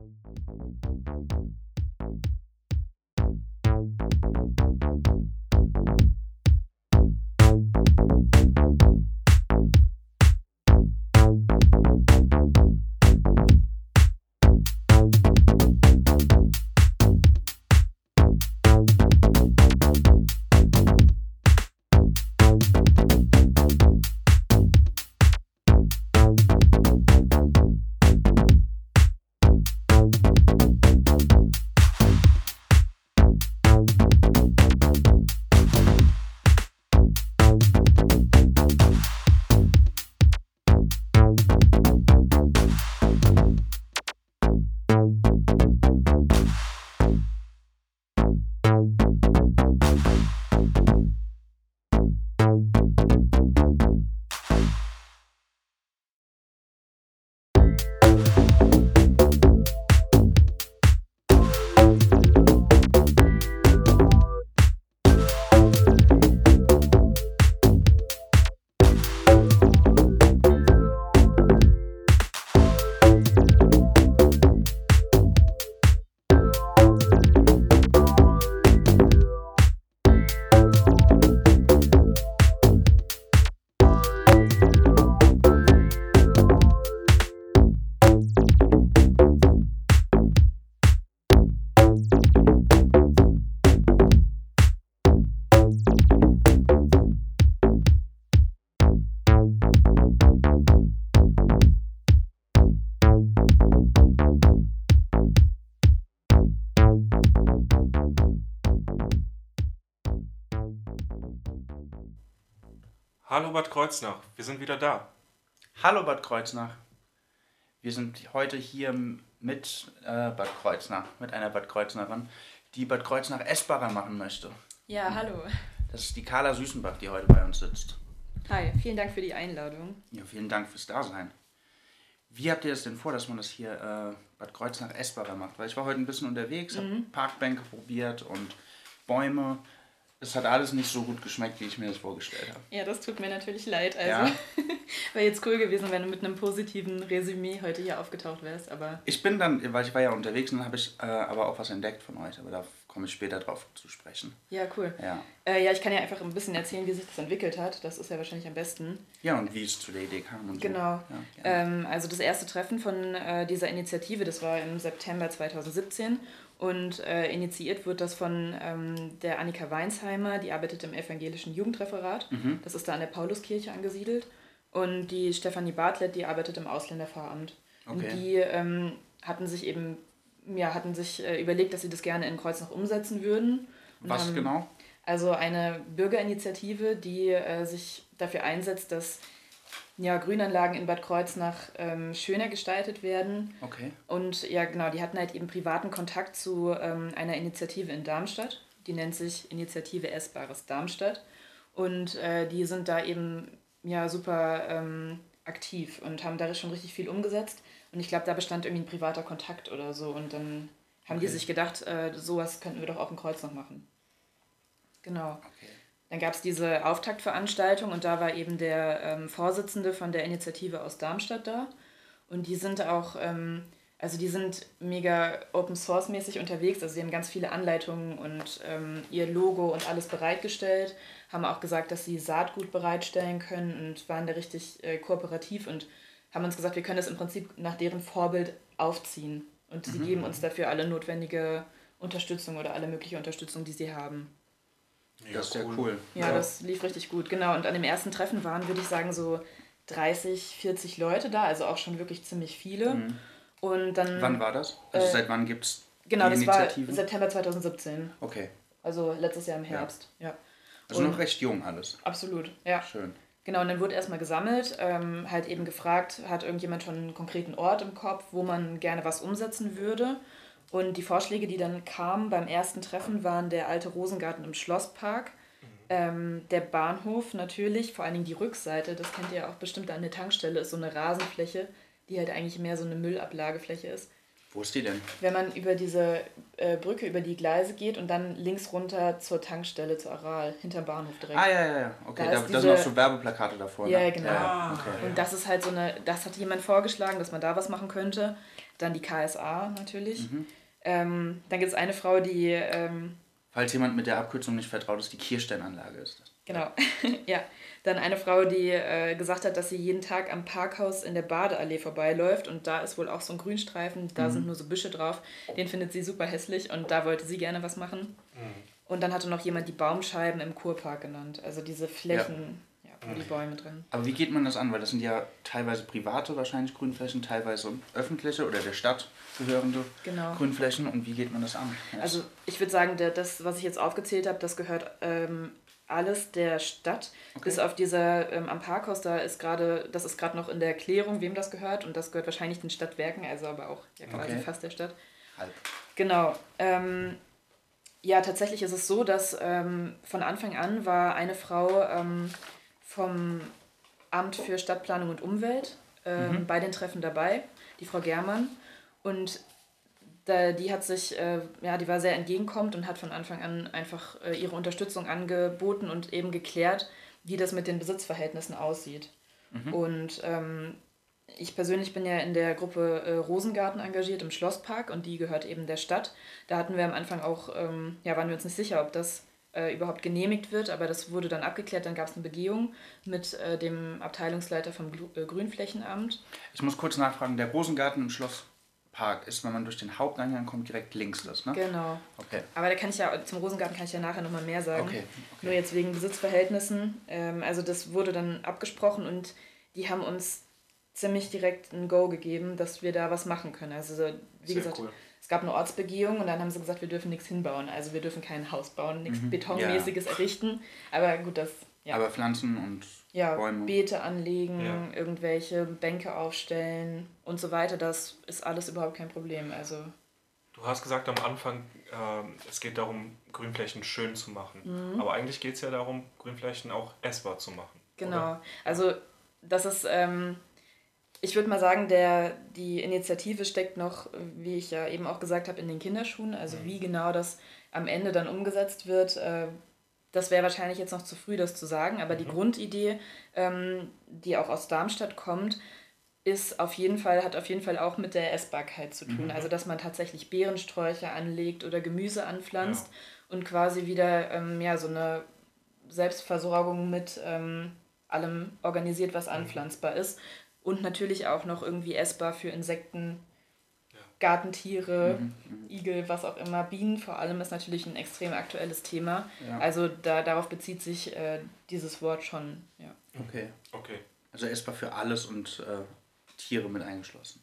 Thank you. Hallo Bad Kreuznach, wir sind wieder da. Hallo Bad Kreuznach. Wir sind heute hier mit äh, Bad Kreuznach, mit einer Bad Kreuznacherin, die Bad Kreuznach essbarer machen möchte. Ja, hallo. Das ist die Carla Süßenbach, die heute bei uns sitzt. Hi, vielen Dank für die Einladung. Ja, vielen Dank fürs Dasein. Wie habt ihr das denn vor, dass man das hier äh, Bad Kreuznach essbarer macht? Weil ich war heute ein bisschen unterwegs, habe Mhm. Parkbänke probiert und Bäume. Es hat alles nicht so gut geschmeckt, wie ich mir das vorgestellt habe. Ja, das tut mir natürlich leid. Also, Ja. wäre jetzt cool gewesen, wenn du mit einem positiven Resümee heute hier aufgetaucht wärst, aber Ich bin dann, weil ich war ja unterwegs und dann habe ich äh, aber auch was entdeckt von euch, aber da komme ich später drauf zu sprechen. ja, cool. Ja. Äh, ja, ich kann ja einfach ein bisschen erzählen, wie sich das entwickelt hat. Das ist ja wahrscheinlich am besten. Ja, und wie es zu der Idee kam und Genau. so. Ja. Ähm, also das erste Treffen von äh, dieser Initiative, das war im September 2017 und äh, initiiert wird das von ähm, der Annika Weinsheimer, die arbeitet im evangelischen Jugendreferat. Mhm. Das ist da an der Pauluskirche angesiedelt. Und die Stefanie Bartlett, die arbeitet im Ausländerpfarramt. Und Okay. die ähm, hatten sich eben, ja, hatten sich äh, überlegt, dass sie das gerne in Kreuznach umsetzen würden. Und Was haben- genau? also eine Bürgerinitiative, die äh, sich dafür einsetzt, dass ja, Grünanlagen in Bad Kreuznach ähm, schöner gestaltet werden. Okay. Und ja, genau, die hatten halt eben privaten Kontakt zu ähm, einer Initiative in Darmstadt. Die nennt sich Initiative Essbares Darmstadt. Und äh, die sind da eben ja super ähm, aktiv und haben da schon richtig viel umgesetzt. Und ich glaube, da bestand irgendwie ein privater Kontakt oder so. Und dann haben die Okay. sich gedacht, äh, sowas könnten wir doch auch in Kreuznach machen. Genau. Okay. Dann gab es diese Auftaktveranstaltung und da war eben der ähm, Vorsitzende von der Initiative aus Darmstadt da. Und die sind auch, ähm, also die sind mega Open Source mäßig unterwegs. Also sie haben ganz viele Anleitungen und ähm, ihr Logo und alles bereitgestellt. Haben auch gesagt, dass sie Saatgut bereitstellen können und waren da richtig äh, kooperativ und haben uns gesagt, wir können das im Prinzip nach deren Vorbild aufziehen. Und sie geben uns dafür alle notwendige Unterstützung oder alle mögliche Unterstützung, die sie haben. Das ist ja cool. Ja, das lief richtig gut, genau. Und an dem ersten Treffen waren, würde ich sagen, so 30, 40 Leute da, also auch schon wirklich ziemlich viele. Und dann. Mhm. Wann war das? Also Äh, seit wann gibt es Genau, die das war? September 2017. Okay. Also letztes Jahr im Herbst. Ja. Also Und- noch recht jung alles. Absolut, ja. Schön. Genau, und dann wurde erstmal gesammelt, ähm, halt eben gefragt, hat irgendjemand schon einen konkreten Ort im Kopf, wo man gerne was umsetzen würde. Und die Vorschläge, die dann kamen beim ersten Treffen, waren der alte Rosengarten im Schlosspark, ähm, der Bahnhof natürlich, vor allen Dingen die Rückseite, das kennt ihr auch bestimmt an der Tankstelle, ist so eine Rasenfläche, die halt eigentlich mehr so eine Müllablagefläche ist. Wo ist die denn? Wenn man über diese äh, Brücke, über die Gleise geht und dann links runter zur Tankstelle, zur Aral, hinterm Bahnhof direkt. Ah, ja, ja, ja. Okay, Da da, ist da diese- sind auch so Werbeplakate davor. Ja, ne? genau. Ja, okay. Und das ist halt so eine, das hat jemand vorgeschlagen, dass man da was machen könnte. Dann die KSA natürlich. Mhm. Ähm, dann gibt es eine Frau, die, ähm, Falls jemand mit der Abkürzung nicht vertraut ist, die Kirsteinanlage ist das. genau, ja, dann eine Frau, die äh, gesagt hat, dass sie jeden Tag am Parkhaus in der Badeallee vorbeiläuft und da ist wohl auch so ein Grünstreifen, da Mhm. sind nur so Büsche drauf. Den findet sie super hässlich und da wollte sie gerne was machen. Mhm. Und dann hatte noch jemand die Baumscheiben im Kurpark genannt, also diese Flächen, ja. Wo die Bäume drin. Aber wie geht man das an? Weil das sind ja teilweise private wahrscheinlich Grünflächen, teilweise öffentliche oder der Stadt gehörende Genau. Grünflächen. Und wie geht man das an? Ja, Also ich würde sagen, der, das, was ich jetzt aufgezählt habe, das gehört ähm, alles der Stadt. Okay. Bis auf dieser ähm, am Parkhaus, da ist gerade, das ist gerade noch in der Klärung, wem das gehört. Und das gehört wahrscheinlich den Stadtwerken, also aber auch ja, quasi Okay. fast der Stadt. halb. Genau. Ähm, ja, tatsächlich ist es so, dass ähm, von Anfang an war eine Frau ähm, vom Amt für Stadtplanung und Umwelt ähm, bei den Treffen dabei, die Frau Germann. Und da, die hat sich, äh, ja, die war sehr entgegenkommend und hat von Anfang an einfach äh, ihre Unterstützung angeboten und eben geklärt, wie das mit den Besitzverhältnissen aussieht. Und ähm, ich persönlich bin ja in der Gruppe äh, Rosengarten engagiert im Schlosspark und die gehört eben der Stadt. Da hatten wir am Anfang auch, ähm, ja, waren wir uns nicht sicher, ob das äh, überhaupt genehmigt wird, aber das wurde dann abgeklärt. Dann gab es eine Begehung mit äh, dem Abteilungsleiter vom Glu äh, Grünflächenamt. Ich muss kurz nachfragen, der Rosengarten im Schlosspark ist, wenn man durch den Haupteingang kommt, direkt links das, ne? Genau. Okay. Aber da kann ich ja, zum Rosengarten kann ich ja nachher nochmal mehr sagen. Okay, Nur jetzt wegen Besitzverhältnissen. Ähm, also das wurde dann abgesprochen und die haben uns ziemlich direkt ein Go gegeben, dass wir da was machen können. Also so, wie Sehr gesagt, cool. Es gab eine Ortsbegehung und dann haben sie gesagt, wir dürfen nichts hinbauen. Also wir dürfen kein Haus bauen, nichts Betonmäßiges errichten. Aber gut, das ja, Aber Pflanzen und ja Bäume. Beete anlegen, Ja. irgendwelche Bänke aufstellen und so weiter, das ist alles überhaupt kein Problem. Also Du hast gesagt am Anfang, ähm, es geht darum, Grünflächen schön zu machen. Mhm. Aber eigentlich geht es ja darum, Grünflächen auch essbar zu machen. Genau. Oder? Also das ist, ähm, ich würde mal sagen, der, die Initiative steckt noch, wie ich ja eben auch gesagt habe, in den Kinderschuhen. Also wie genau das am Ende dann umgesetzt wird, äh, das wäre wahrscheinlich jetzt noch zu früh, das zu sagen. Aber die Grundidee, ähm, die auch aus Darmstadt kommt, ist auf jeden Fall, hat auf jeden Fall auch mit der Essbarkeit zu tun. Also dass man tatsächlich Beerensträucher anlegt oder Gemüse anpflanzt und quasi wieder ähm, ja, so eine Selbstversorgung mit ähm, allem organisiert, was anpflanzbar ist. Und natürlich auch noch irgendwie essbar für Insekten, Gartentiere, Igel, was auch immer. Bienen vor allem ist natürlich ein extrem aktuelles Thema. Ja. Also da, darauf bezieht sich äh, dieses Wort schon. Ja. Okay. Okay. Also essbar für alles und äh, Tiere mit eingeschlossen.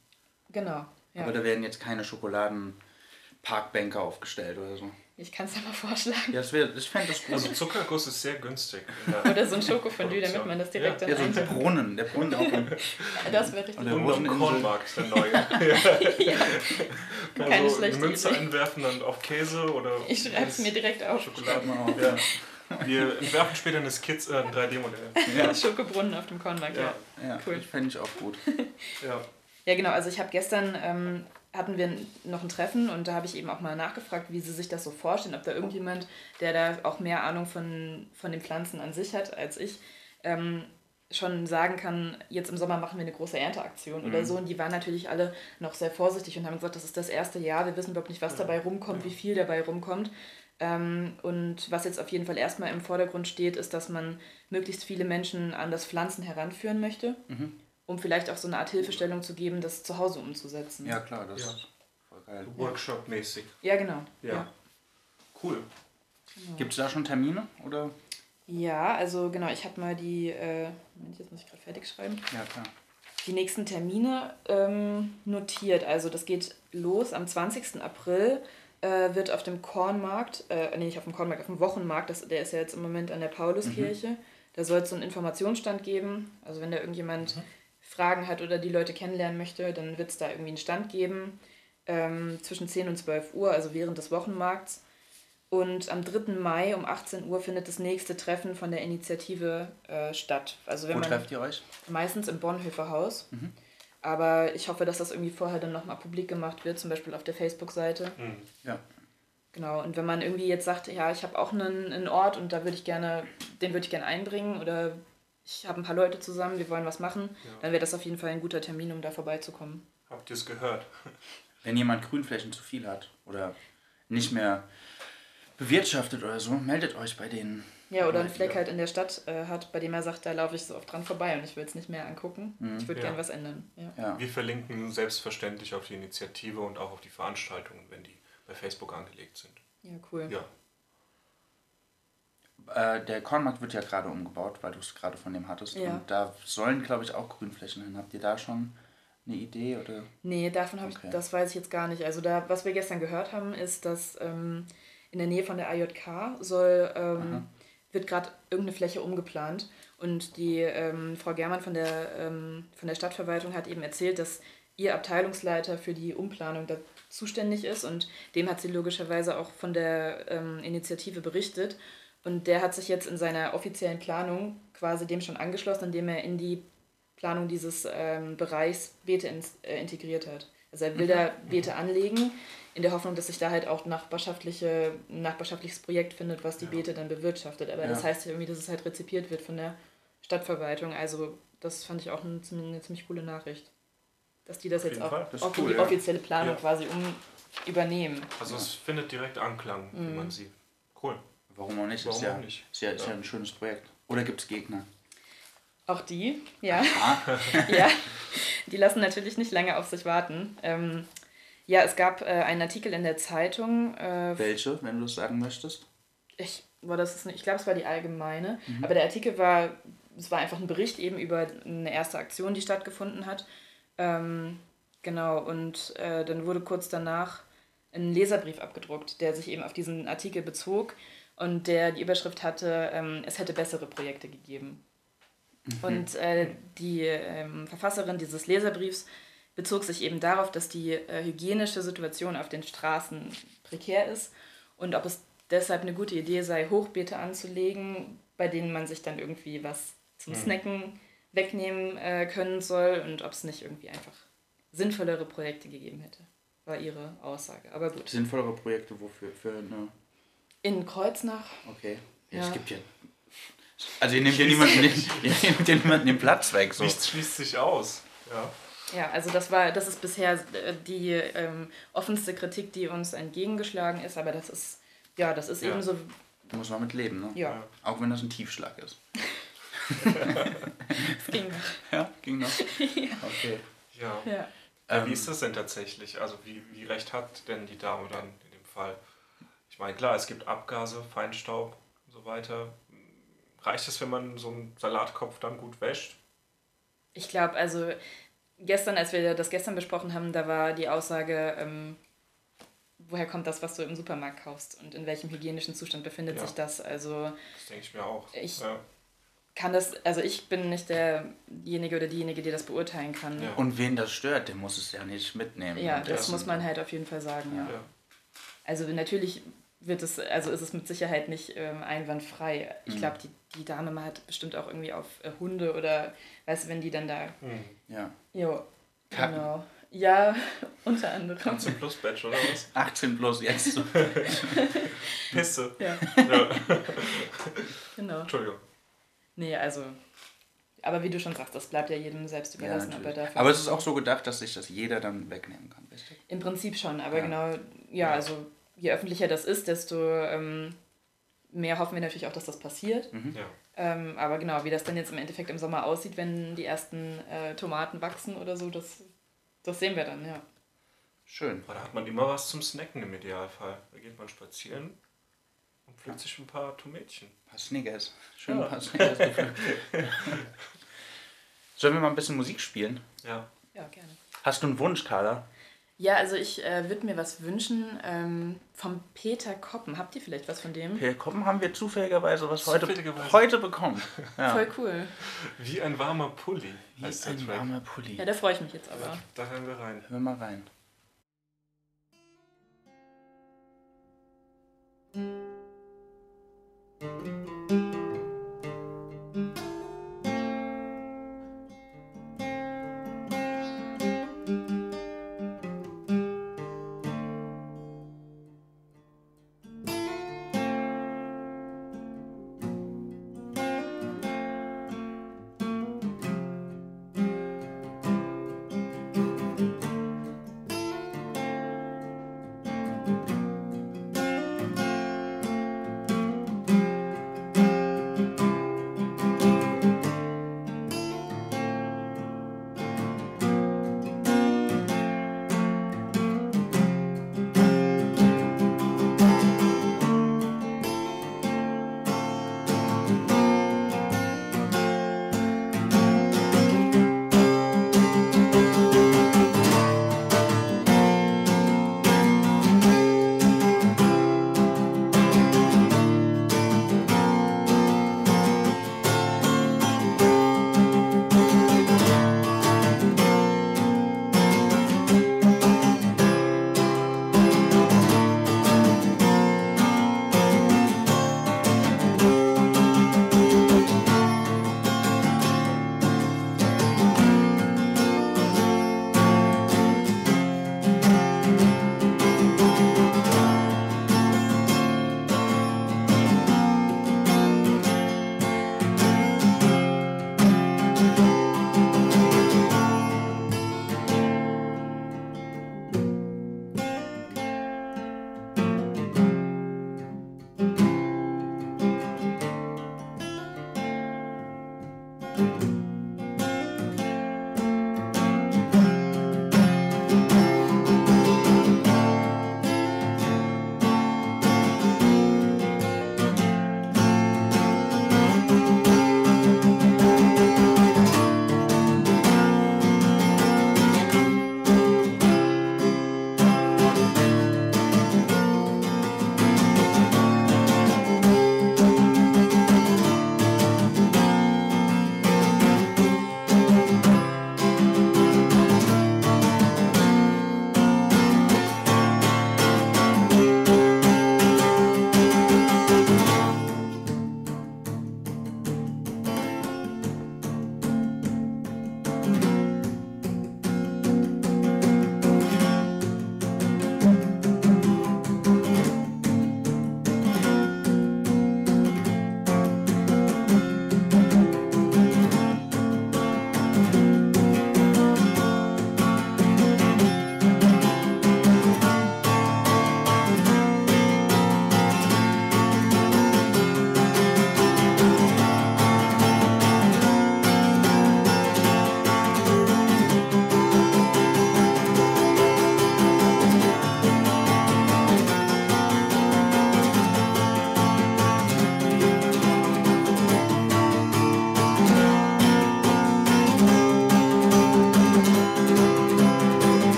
Genau. Ja. Aber da werden jetzt keine Schokoladenparkbänke aufgestellt oder so. Ich kann es ja mal vorschlagen. Ja, das wär, ich fände das gut. Also Zuckerguss ist sehr günstig. Oder so ein Schokofondue, damit man das direkt Ja. dann ja, so ein. Brunnen. Der Brunnen auch. Im, Das wäre richtig Und der Und am. Kornmarkt, der neue. ja. Mal Keine so eine schlechte Münze Idee. entwerfen und auf Käse oder Ich schreibe es mir direkt auf. Schokolade. mal auf. Ja. Wir entwerfen später eine Skizze, äh, ein 3D-Modell. Ja, Schokobrunnen auf dem Kornmarkt, ja. Ja. ja Cool. das fände ich auch gut. Ja. Ja, genau. Also ich habe gestern, ähm, hatten wir noch ein Treffen und da habe ich eben auch mal nachgefragt, wie sie sich das so vorstellen, ob da irgendjemand, der da auch mehr Ahnung von, von den Pflanzen an sich hat als ich, ähm, schon sagen kann, jetzt im Sommer machen wir eine große Ernteaktion oder so. Und die waren natürlich alle noch sehr vorsichtig und haben gesagt, das ist das erste Jahr, wir wissen überhaupt nicht, was dabei rumkommt, wie viel dabei rumkommt. Ähm, und was jetzt auf jeden Fall erstmal im Vordergrund steht, ist, dass man möglichst viele Menschen an das Pflanzen heranführen möchte, um vielleicht auch so eine Art Hilfestellung zu geben, das zu Hause umzusetzen. Ja, klar, das Ja. ist voll geil. Workshop-mäßig. Ja, genau. Ja. Cool. Gibt es da schon Termine? Oder? Ja, also genau, ich habe mal die, äh, Moment, jetzt muss ich gerade fertig schreiben, Ja, klar. die nächsten Termine ähm, notiert. Also das geht los am 20. April, äh, wird auf dem Kornmarkt, äh, nee, nicht auf dem Kornmarkt, auf dem Wochenmarkt, das, der ist ja jetzt im Moment an der Pauluskirche, da soll es so einen Informationsstand geben. Also wenn da irgendjemand Fragen hat oder die Leute kennenlernen möchte, dann wird es da irgendwie einen Stand geben ähm, zwischen 10 und 12 Uhr, also während des Wochenmarkts. Und am 3. Mai um 18 Uhr findet das nächste Treffen von der Initiative äh, statt. Also wenn Wo man trefft ihr euch? meistens im Bonhoeffer Haus. Aber ich hoffe, dass das irgendwie vorher dann nochmal publik gemacht wird, zum Beispiel auf der Facebook-Seite. Mhm. Ja. Genau, und wenn man irgendwie jetzt sagt, ja, ich habe auch einen, einen Ort und da würde ich gerne, den würde ich gerne einbringen oder ich habe ein paar Leute zusammen, wir wollen was machen, Ja. dann wäre das auf jeden Fall ein guter Termin, um da vorbeizukommen. Habt ihr es gehört? Wenn jemand Grünflächen zu viel hat oder nicht mehr bewirtschaftet oder so, meldet euch bei denen. Ja, oder einen. Fleck halt in der Stadt äh, hat, bei dem er sagt, da laufe ich so oft dran vorbei und ich will es nicht mehr angucken. Mhm. Ich würde Ja. gern was ändern. Ja. Ja. Wir verlinken selbstverständlich auf die Initiative und auch auf die Veranstaltungen, wenn die bei Facebook angelegt sind. ja, cool. Ja, Äh, der Kornmarkt wird ja gerade umgebaut, weil du es gerade von dem hattest. Ja. Und da sollen, glaube ich, auch Grünflächen hin. Habt ihr da schon eine Idee? Oder? Nee, davon habe Okay. ich, das weiß ich jetzt gar nicht. Also da, was wir gestern gehört haben, ist, dass ähm, in der Nähe von der AJK soll, ähm, wird gerade irgendeine Fläche umgeplant. Und die ähm, Frau Germann von der, ähm, von der Stadtverwaltung hat eben erzählt, dass ihr Abteilungsleiter für die Umplanung da zuständig ist und dem hat sie logischerweise auch von der ähm, Initiative berichtet. Und der hat sich jetzt in seiner offiziellen Planung quasi dem schon angeschlossen, indem er in die Planung dieses ähm, Bereichs Beete ins, äh, integriert hat. Also er will da Beete anlegen, in der Hoffnung, dass sich da halt auch nachbarschaftliche, ein nachbarschaftliches Projekt findet, was die Ja. Beete dann bewirtschaftet. Aber Ja. das heißt ja irgendwie, dass es halt rezipiert wird von der Stadtverwaltung. Also das fand ich auch eine, ziemlich- eine ziemlich coole Nachricht. Dass die das Auf jetzt auch. Das in cool, die ja. offizielle Planung quasi um übernehmen. also es findet direkt Anklang, wie Mhm. man sieht. Cool. Warum auch nicht? Warum ist ja, auch nicht? Ist ja, ist ja Ja. ein schönes Projekt. Oder gibt es Gegner? Auch die, ja. ja, die lassen natürlich nicht lange auf sich warten. Ähm, ja, es gab äh, einen Artikel in der Zeitung. Äh, Welche, wenn du es sagen möchtest? ich, war das ist nicht, ich glaube, es war die allgemeine. Aber der Artikel war, es war einfach ein Bericht eben über eine erste Aktion, die stattgefunden hat. Ähm, genau, und äh, dann wurde kurz danach ein Leserbrief abgedruckt, der sich eben auf diesen Artikel bezog und der die Überschrift hatte, ähm, es hätte bessere Projekte gegeben. Und äh, die ähm, Verfasserin dieses Leserbriefs bezog sich eben darauf, dass die äh, hygienische Situation auf den Straßen prekär ist und ob es deshalb eine gute Idee sei, Hochbeete anzulegen, bei denen man sich dann irgendwie was zum Mhm. Snacken wegnehmen äh, können soll und ob es nicht irgendwie einfach sinnvollere Projekte gegeben hätte, war ihre Aussage. Aber gut. Sinnvollere Projekte, wofür? Für eine. In Kreuznach, Okay. Ja, Ja. Es gibt ja. Also ihr nehmt ja niemanden ihr nehmt niemanden den Platz weg. So. Nichts schließt sich aus. Ja. ja, also das war, das ist bisher äh, die ähm, offenste Kritik, die uns entgegengeschlagen ist, aber das ist, ja, das ist Ja. eben so, Muss man mit leben, ne? ja, Auch wenn das ein Tiefschlag ist. es ging. Ja, ging noch. Okay. ja. Ja. Ja, Ähm, wie ist das denn tatsächlich? Also wie, wie recht hat denn die Dame dann in dem Fall? Ich meine, klar, es gibt Abgase, Feinstaub und so weiter. Reicht es, wenn man so einen Salatkopf dann gut wäscht? Ich glaube, also gestern, als wir das gestern besprochen haben, da war die Aussage, ähm, woher kommt das, was du im Supermarkt kaufst und in welchem hygienischen Zustand befindet Ja. sich das? Also Das denke ich mir auch. Ich- ja. kann das, also ich bin nicht derjenige oder diejenige, die das beurteilen kann. Ja. Und wen das stört, der muss es ja nicht mitnehmen. Ja, das essen. muss man halt auf jeden Fall sagen, ja. Ja. Also natürlich wird es, also ist es mit Sicherheit nicht ähm, einwandfrei. Ich Mhm. glaube, die, die Dame hat bestimmt auch irgendwie auf äh, Hunde oder, weißt du, wenn die dann da, Hm. Ja. jo, Kacken. genau. Ja, unter anderem. 18 plus Batch oder was? 18 bloß jetzt. So. Pisse. Ja, Ja. genau. Entschuldigung. Nee, also, aber wie du schon sagst, das bleibt ja jedem selbst ja, überlassen, er natürlich. dafür. Aber es ist auch so gedacht, dass sich das jeder dann wegnehmen kann, richtig? Im Prinzip schon, aber Ja. genau, ja, also je öffentlicher das ist, desto ähm, mehr hoffen wir natürlich auch, dass das passiert. Ja. Ähm, aber genau, wie das dann jetzt im Endeffekt im Sommer aussieht, wenn die ersten äh, Tomaten wachsen oder so, das, das sehen wir dann, ja. Schön. Aber da hat man immer was zum Snacken im Idealfall. Da geht man spazieren und pflückt sich ein paar Tomätchen. Ein paar Snickers. Schön Ja. ein paar Snickers. Sollen wir mal ein bisschen Musik spielen? Ja. Ja, gerne. Hast du einen Wunsch, Carla? Ja, also ich äh, würde mir was wünschen ähm, vom Peter Koppen. Habt ihr vielleicht was von dem? Per Koppen haben wir zufälligerweise was heute, Zufälligerweise. heute bekommen. Ja. Voll cool. Wie ein warmer Pulli Wie ein Track. warmer Pulli. Ja, da freue ich mich jetzt aber. Da hören wir rein. Hör mal rein. Peter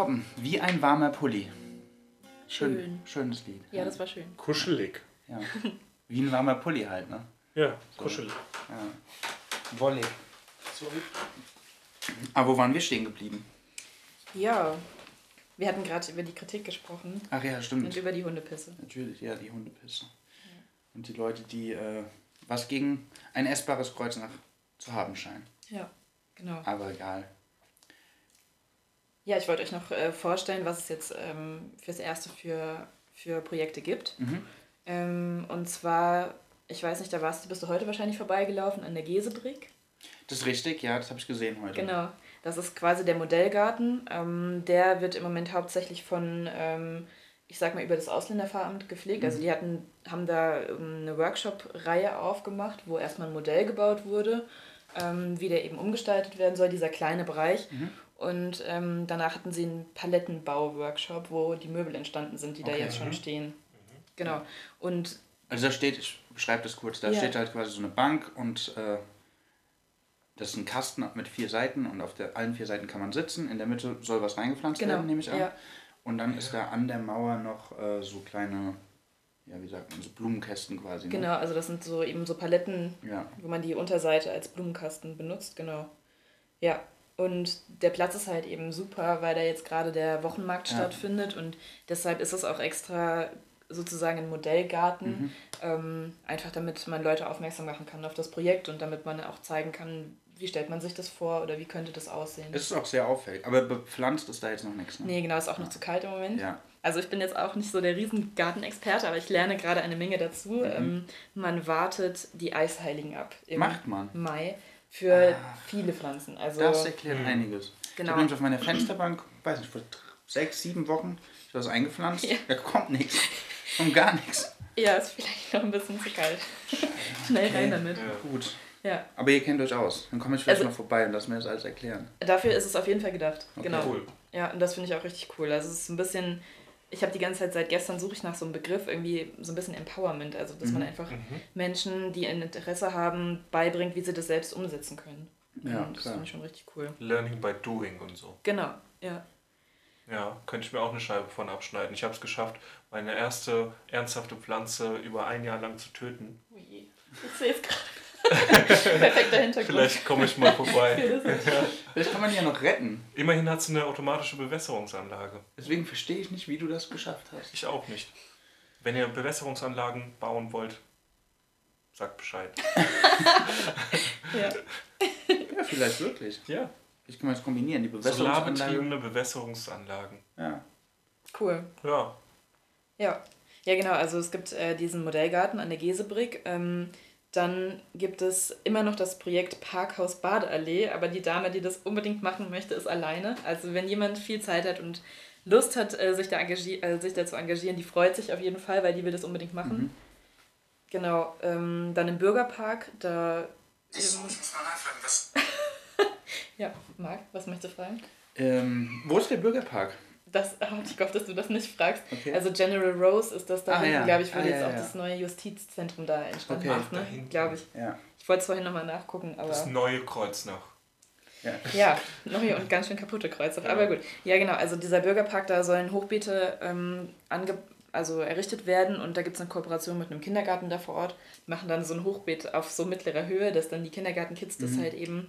Koppen, wie ein warmer Pulli. Schön, Schön. Schönes Lied. Ja, das war schön. Kuschelig. Ja. Wie ein warmer Pulli halt, ne? Ja, kuschelig. Ja. Wollig. Aber wo waren wir stehen geblieben? Ja, wir hatten gerade über die Kritik gesprochen Ach ja, und stimmt. über die Hundepisse. Natürlich, ja, die Hundepisse. Und die Leute, die äh, was gegen ein essbares Kreuz nach zu haben scheinen. Ja, genau. Aber egal. Ja, ich wollte euch noch äh, vorstellen, was es jetzt ähm, fürs Erste für, für Projekte gibt. Mhm. Ähm, und zwar, ich weiß nicht, da warst du, bist du heute wahrscheinlich vorbeigelaufen an der Gesebrick. Das ist richtig, ja, das habe ich gesehen heute. Genau. Das ist quasi der Modellgarten. Ähm, der wird im Moment hauptsächlich von, ähm, ich sag mal, über das Ausländerfahramt gepflegt. Also die hatten, haben da ähm, eine Workshop-Reihe aufgemacht, wo erstmal ein Modell gebaut wurde, ähm, wie der eben umgestaltet werden soll, dieser kleine Bereich. Und ähm, danach hatten sie einen Palettenbau-Workshop, wo die Möbel entstanden sind, die da Okay. jetzt schon stehen. Genau. Und Also da steht, ich beschreibe das kurz, da Ja. steht halt quasi so eine Bank und äh, das ist ein Kasten mit vier Seiten und auf der, allen vier Seiten kann man sitzen. In der Mitte soll was reingepflanzt Genau, werden, nehme ich an. ja. Und dann ist da an der Mauer noch äh, so kleine, ja wie sagt man, so Blumenkästen quasi. Ne? genau, also das sind so eben so Paletten, Ja. wo man die Unterseite als Blumenkasten benutzt, genau. Ja, und der Platz ist halt eben super, weil da jetzt gerade der Wochenmarkt Ja. stattfindet und deshalb ist es auch extra sozusagen ein Modellgarten, Mhm. ähm, einfach damit man Leute aufmerksam machen kann auf das Projekt und damit man auch zeigen kann, wie stellt man sich das vor oder wie könnte das aussehen. Es ist auch sehr auffällig, aber bepflanzt ist da jetzt noch nichts. Ne? Nee, genau, ist auch noch zu kalt im Moment. Ja. Also ich bin jetzt auch nicht so der Riesengartenexperte, aber ich lerne gerade eine Menge dazu. Ähm, man wartet die Eisheiligen ab im Mhm. Macht man. Mai für Ah. viele Pflanzen. Also Das erklärt einiges. Ich Genau. habe nämlich auf meiner Fensterbank, weiß nicht, vor sechs, sieben Wochen, ich was eingepflanzt. Ja. Da kommt nichts. Kommt gar nichts. ja, ist vielleicht noch ein bisschen zu kalt. Schnell rein damit. Ja. Gut. Ja, Aber ihr kennt euch aus. Dann komme ich vielleicht Also- noch vorbei und lass mir das alles erklären. dafür ist es auf jeden Fall gedacht. Okay. Genau. Cool. Ja, und das finde ich auch richtig cool. Also es ist ein bisschen, ich habe die ganze Zeit seit gestern suche ich nach so einem Begriff, irgendwie so ein bisschen Empowerment. Also dass man einfach Menschen, die ein Interesse haben, beibringt, wie sie das selbst umsetzen können. Ja, und das klar. finde ich schon richtig cool. Learning by doing und so. Genau, ja. Ja, könnte ich mir auch eine Scheibe von abschneiden. Ich habe es geschafft, meine erste ernsthafte Pflanze über ein Jahr lang zu töten. Oh je. Ich sehe es gerade. Perfekter Hintergrund. Vielleicht komme ich mal vorbei. Vielleicht kann man die ja noch retten. Immerhin hat es eine automatische Bewässerungsanlage. Deswegen verstehe ich nicht, wie du das geschafft hast. Ich auch nicht. Wenn ihr Bewässerungsanlagen bauen wollt, sagt Bescheid. Ja. Ja, vielleicht wirklich. Ja. Ich kann mal das kombinieren. Die Bewässerungsanlage. Solarbetriebene Bewässerungsanlagen. Ja. Cool. Ja. Ja. Ja, genau. Also es gibt äh, diesen Modellgarten an der Gesebrick. Ähm, dann gibt es immer noch das Projekt Parkhaus Badeallee, aber die Dame, die das unbedingt machen möchte, ist alleine. Also wenn jemand viel Zeit hat und Lust hat, äh, sich, da engagier äh, sich da zu engagieren, die freut sich auf jeden Fall, weil die will das unbedingt machen. Genau. Ähm, dann im Bürgerpark, da... Ich Ähm, muss mal nachfragen, was. ja, Marc, was möchtest du fragen? Ähm, wo ist der Bürgerpark? Das, oh, ich hoffe, dass du das nicht fragst. Okay. Also General Rose ist das da Ah, ja. glaube ich, wo Ah, jetzt ja, auch ja. das neue Justizzentrum da entstanden Okay. ist, ne? Glaube ich. Ja. Ich wollte es vorhin nochmal nachgucken, aber Das neue Kreuznach. ja. ja, neue und ganz schön kaputte Kreuze. Aber gut. Ja, genau. Also dieser Bürgerpark, da sollen Hochbeete ähm, ange also errichtet werden und da gibt es eine Kooperation mit einem Kindergarten da vor Ort. Die machen dann so ein Hochbeet auf so mittlerer Höhe, dass dann die Kindergartenkids das halt eben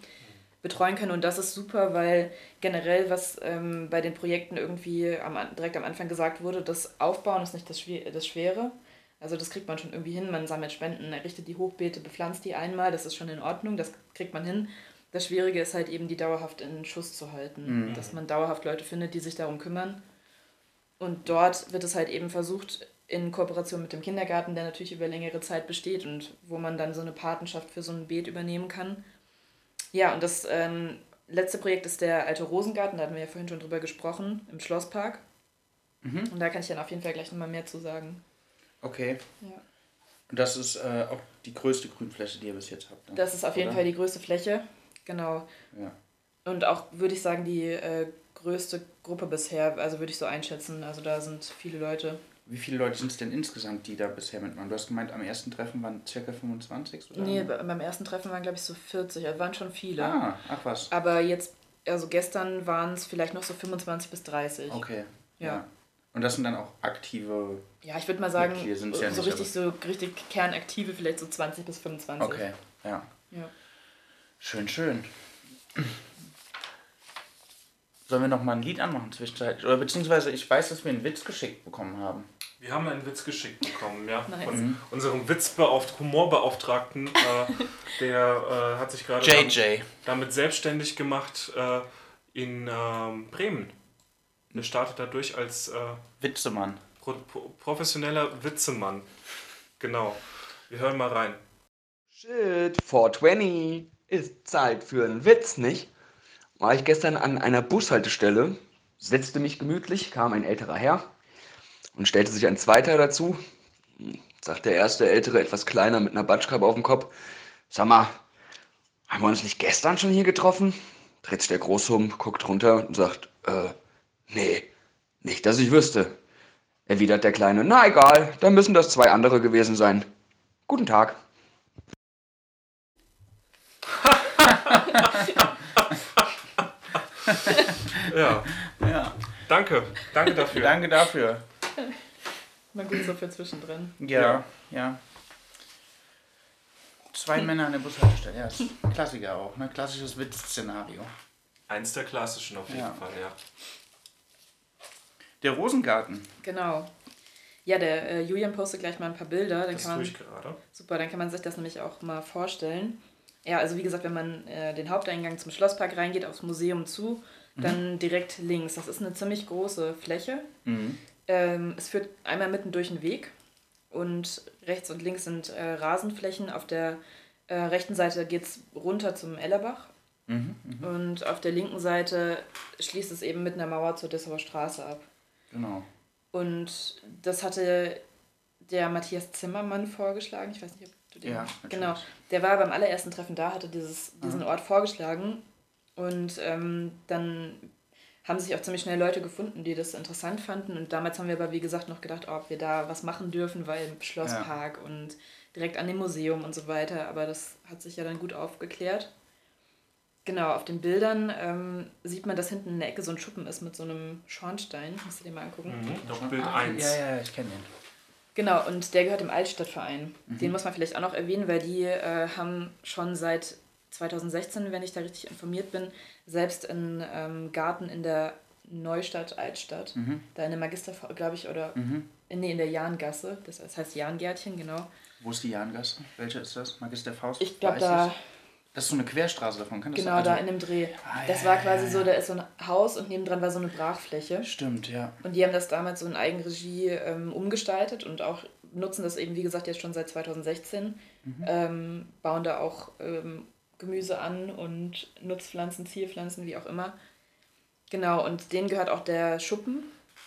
betreuen können. Und das ist super, weil generell, was ähm, bei den Projekten irgendwie am, direkt am Anfang gesagt wurde, das Aufbauen ist nicht das, Schwer das Schwere. Also das kriegt man schon irgendwie hin. Man sammelt Spenden, errichtet die Hochbeete, bepflanzt die einmal. Das ist schon in Ordnung, das kriegt man hin. Das Schwierige ist halt eben, die dauerhaft in Schuss zu halten. Dass man dauerhaft Leute findet, die sich darum kümmern. Und dort wird es halt eben versucht, in Kooperation mit dem Kindergarten, der natürlich über längere Zeit besteht und wo man dann so eine Patenschaft für so ein Beet übernehmen kann. Ja, und das ähm, letzte Projekt ist der alte Rosengarten, da hatten wir ja vorhin schon drüber gesprochen, im Schlosspark. Und da kann ich dann auf jeden Fall gleich nochmal mehr zu sagen. Okay. Ja. Und das ist äh, auch die größte Grünfläche, die ihr bis jetzt habt. Ne? Das ist auf jeden Oder? Fall die größte Fläche, genau. Ja. Und auch, würde ich sagen, die äh, größte Gruppe bisher, also würde ich so einschätzen. Also da sind viele Leute. Wie viele Leute sind es denn insgesamt, die da bisher mitmachen? Du hast gemeint, am ersten Treffen waren ca. 25 oder? Nee, be- beim ersten Treffen waren, glaube ich, so 40, also waren schon viele. Ah, ach was. Aber jetzt also gestern waren es vielleicht noch so 25 bis 30. Okay. Ja. ja. Und das sind dann auch aktive. Ja, ich würde mal sagen, sind's so ja nicht, richtig so richtig kernaktive, vielleicht so 20 bis 25. Okay, ja. Ja. Schön, schön. Sollen wir noch mal ein Lied anmachen zwischenzeitlich? Oder beziehungsweise ich weiß, dass wir einen Witz geschickt bekommen haben. Wir haben einen Witz geschickt bekommen, ja. Nice. Von unserem Witzbeauft Humorbeauftragten. Äh, der äh, hat sich gerade damit, JJ. damit selbstständig gemacht äh, in ähm, Bremen. Der startet dadurch als äh, Witzemann. pro, professioneller Witzemann. Genau. Wir hören mal rein. Shit, 420 ist Zeit für einen Witz, nicht? War ich gestern an einer Bushaltestelle, setzte mich gemütlich, kam ein älterer Herr und stellte sich ein zweiter dazu. Sagt der erste ältere, etwas kleiner, mit einer Batschkappe auf dem Kopf. Sag mal, haben wir uns nicht gestern schon hier getroffen? Dreht sich der Große um, guckt runter und sagt, äh, nee, nicht, dass ich wüsste. Erwidert der Kleine, na egal, dann müssen das zwei andere gewesen sein. Guten Tag. Ja, Ja. danke. Danke dafür. Danke dafür. Mal gut so für zwischendrin. Ja, ja. Zwei Männer an der Bushaltestelle. Ja, ist ein Klassiker auch. Ne? Klassisches Witzszenario. Eins der klassischen auf jeden Ja. Fall, ja. Der Rosengarten. Genau. Ja, der äh, Julian postet gleich mal ein paar Bilder. Dann Das kann tue man, ich gerade. super, dann kann man sich das nämlich auch mal vorstellen. Ja, also wie gesagt, wenn man äh, den Haupteingang zum Schlosspark reingeht, aufs Museum zu, dann direkt links. Das ist eine ziemlich große Fläche. Mhm. Ähm, es führt einmal mitten durch den Weg und rechts und links sind äh, Rasenflächen. Auf der äh, rechten Seite geht es runter zum Ellerbach Mhm. und auf der linken Seite schließt es eben mit einer Mauer zur Dessauer Straße ab. Genau. Und das hatte der Matthias Zimmermann vorgeschlagen. Ich weiß nicht, ob. Ja, natürlich. genau. Der war beim allerersten Treffen da, hatte dieses, diesen Ort vorgeschlagen. Und ähm, dann haben sich auch ziemlich schnell Leute gefunden, die das interessant fanden. Und damals haben wir aber, wie gesagt, noch gedacht, ob wir da was machen dürfen, weil im Schlosspark und direkt an dem Museum und so weiter. Aber das hat sich ja dann gut aufgeklärt. Genau, auf den Bildern ähm, sieht man, dass hinten in der Ecke so ein Schuppen ist mit so einem Schornstein. Musst du dir mal angucken. Mhm. Doch Bild Ah, 1. Ja, ja, ich kenne den. Genau, und der gehört dem Altstadtverein. Den muss man vielleicht auch noch erwähnen, weil die äh, haben schon seit 2016, wenn ich da richtig informiert bin, selbst einen ähm, Garten in der Neustadt Altstadt, da in der Magister, glaube ich, oder in, nee, in der Jahngasse, das, heißt Jahngärtchen, genau. Wo ist die Jahngasse? Welche ist das? Magister Faust? Ich glaube, Weiß da? Das ist so eine Querstraße davon, kann das genau sein? da Also- in dem Dreh. Ah, Das ja, war quasi ja, so, ja. da ist so ein Haus und nebendran war so eine Brachfläche. Stimmt, ja. Und die haben das damals so in Eigenregie ähm, umgestaltet und auch nutzen das eben, wie gesagt, jetzt schon seit 2016. Ähm, bauen da auch ähm, Gemüse an und Nutzpflanzen, Zierpflanzen, wie auch immer. Genau, und denen gehört auch der Schuppen.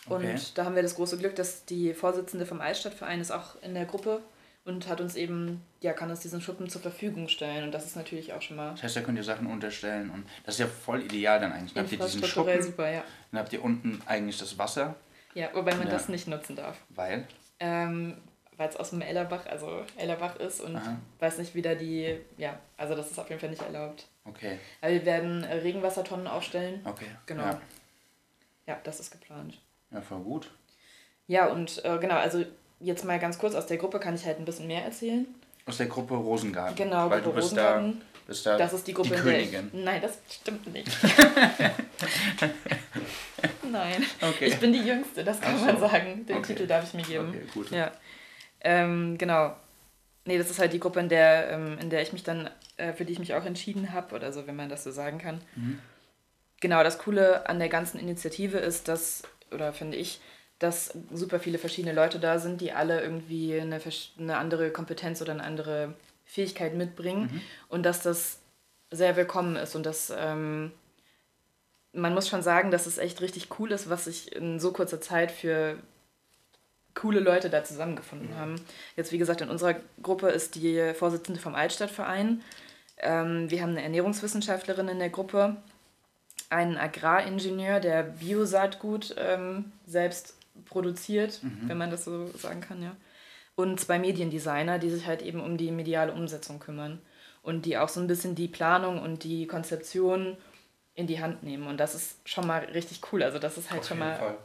Und Okay. da haben wir das große Glück, dass die Vorsitzende vom Altstadtverein ist auch in der Gruppe und hat uns eben, ja, kann uns diesen Schuppen zur Verfügung stellen. Und das ist natürlich auch schon mal Das heißt, da könnt ihr Sachen unterstellen und das ist ja voll ideal dann eigentlich. Dann habt ihr diesen Schuppen, super, ja. dann habt ihr unten eigentlich das Wasser, Ja, wobei man Ja. das nicht nutzen darf. weil Ähm, weil es aus dem Ellerbach, also Ellerbach ist und Aha. weiß nicht, wie da die, ja, also das ist auf jeden Fall nicht erlaubt. Okay, Aber wir werden äh, Regenwassertonnen aufstellen. okay. Genau. Ja, Ja, das ist geplant. ja voll gut. Ja, und äh, genau, also jetzt mal ganz kurz aus der Gruppe kann ich halt ein bisschen mehr erzählen. Aus der Gruppe Rosengarten. Genau, weil Gruppe du bist Rosengarten. da, bist da Das ist die Gruppe, die in der ich, Königin. Nein, das stimmt nicht. Nein. Okay. Ich bin die Jüngste, das kann so. man sagen. Den Okay. Titel darf ich mir geben. Okay, gut. Ja. Ähm, genau. Nee, das ist halt die Gruppe, in der, ähm, in der ich mich dann, äh, für die ich mich auch entschieden habe, oder so, wenn man das so sagen kann. Mhm. Genau, das Coole an der ganzen Initiative ist, dass, oder finde ich, dass super viele verschiedene Leute da sind, die alle irgendwie eine, eine andere Kompetenz oder eine andere Fähigkeit mitbringen Mhm. und dass das sehr willkommen ist und dass ähm, man muss schon sagen, dass es echt richtig cool ist, was sich in so kurzer Zeit für coole Leute da zusammengefunden haben. Jetzt, wie gesagt, in unserer Gruppe ist die Vorsitzende vom Altstadtverein. Ähm, wir haben eine Ernährungswissenschaftlerin in der Gruppe, einen Agraringenieur, der Biosaatgut ähm, selbst produziert, wenn man das so sagen kann, ja. Und zwei Mediendesigner, die sich halt eben um die mediale Umsetzung kümmern und die auch so ein bisschen die Planung und die Konzeption in die Hand nehmen. Und das ist schon mal richtig cool. Also das ist halt Auf schon mal, Fall.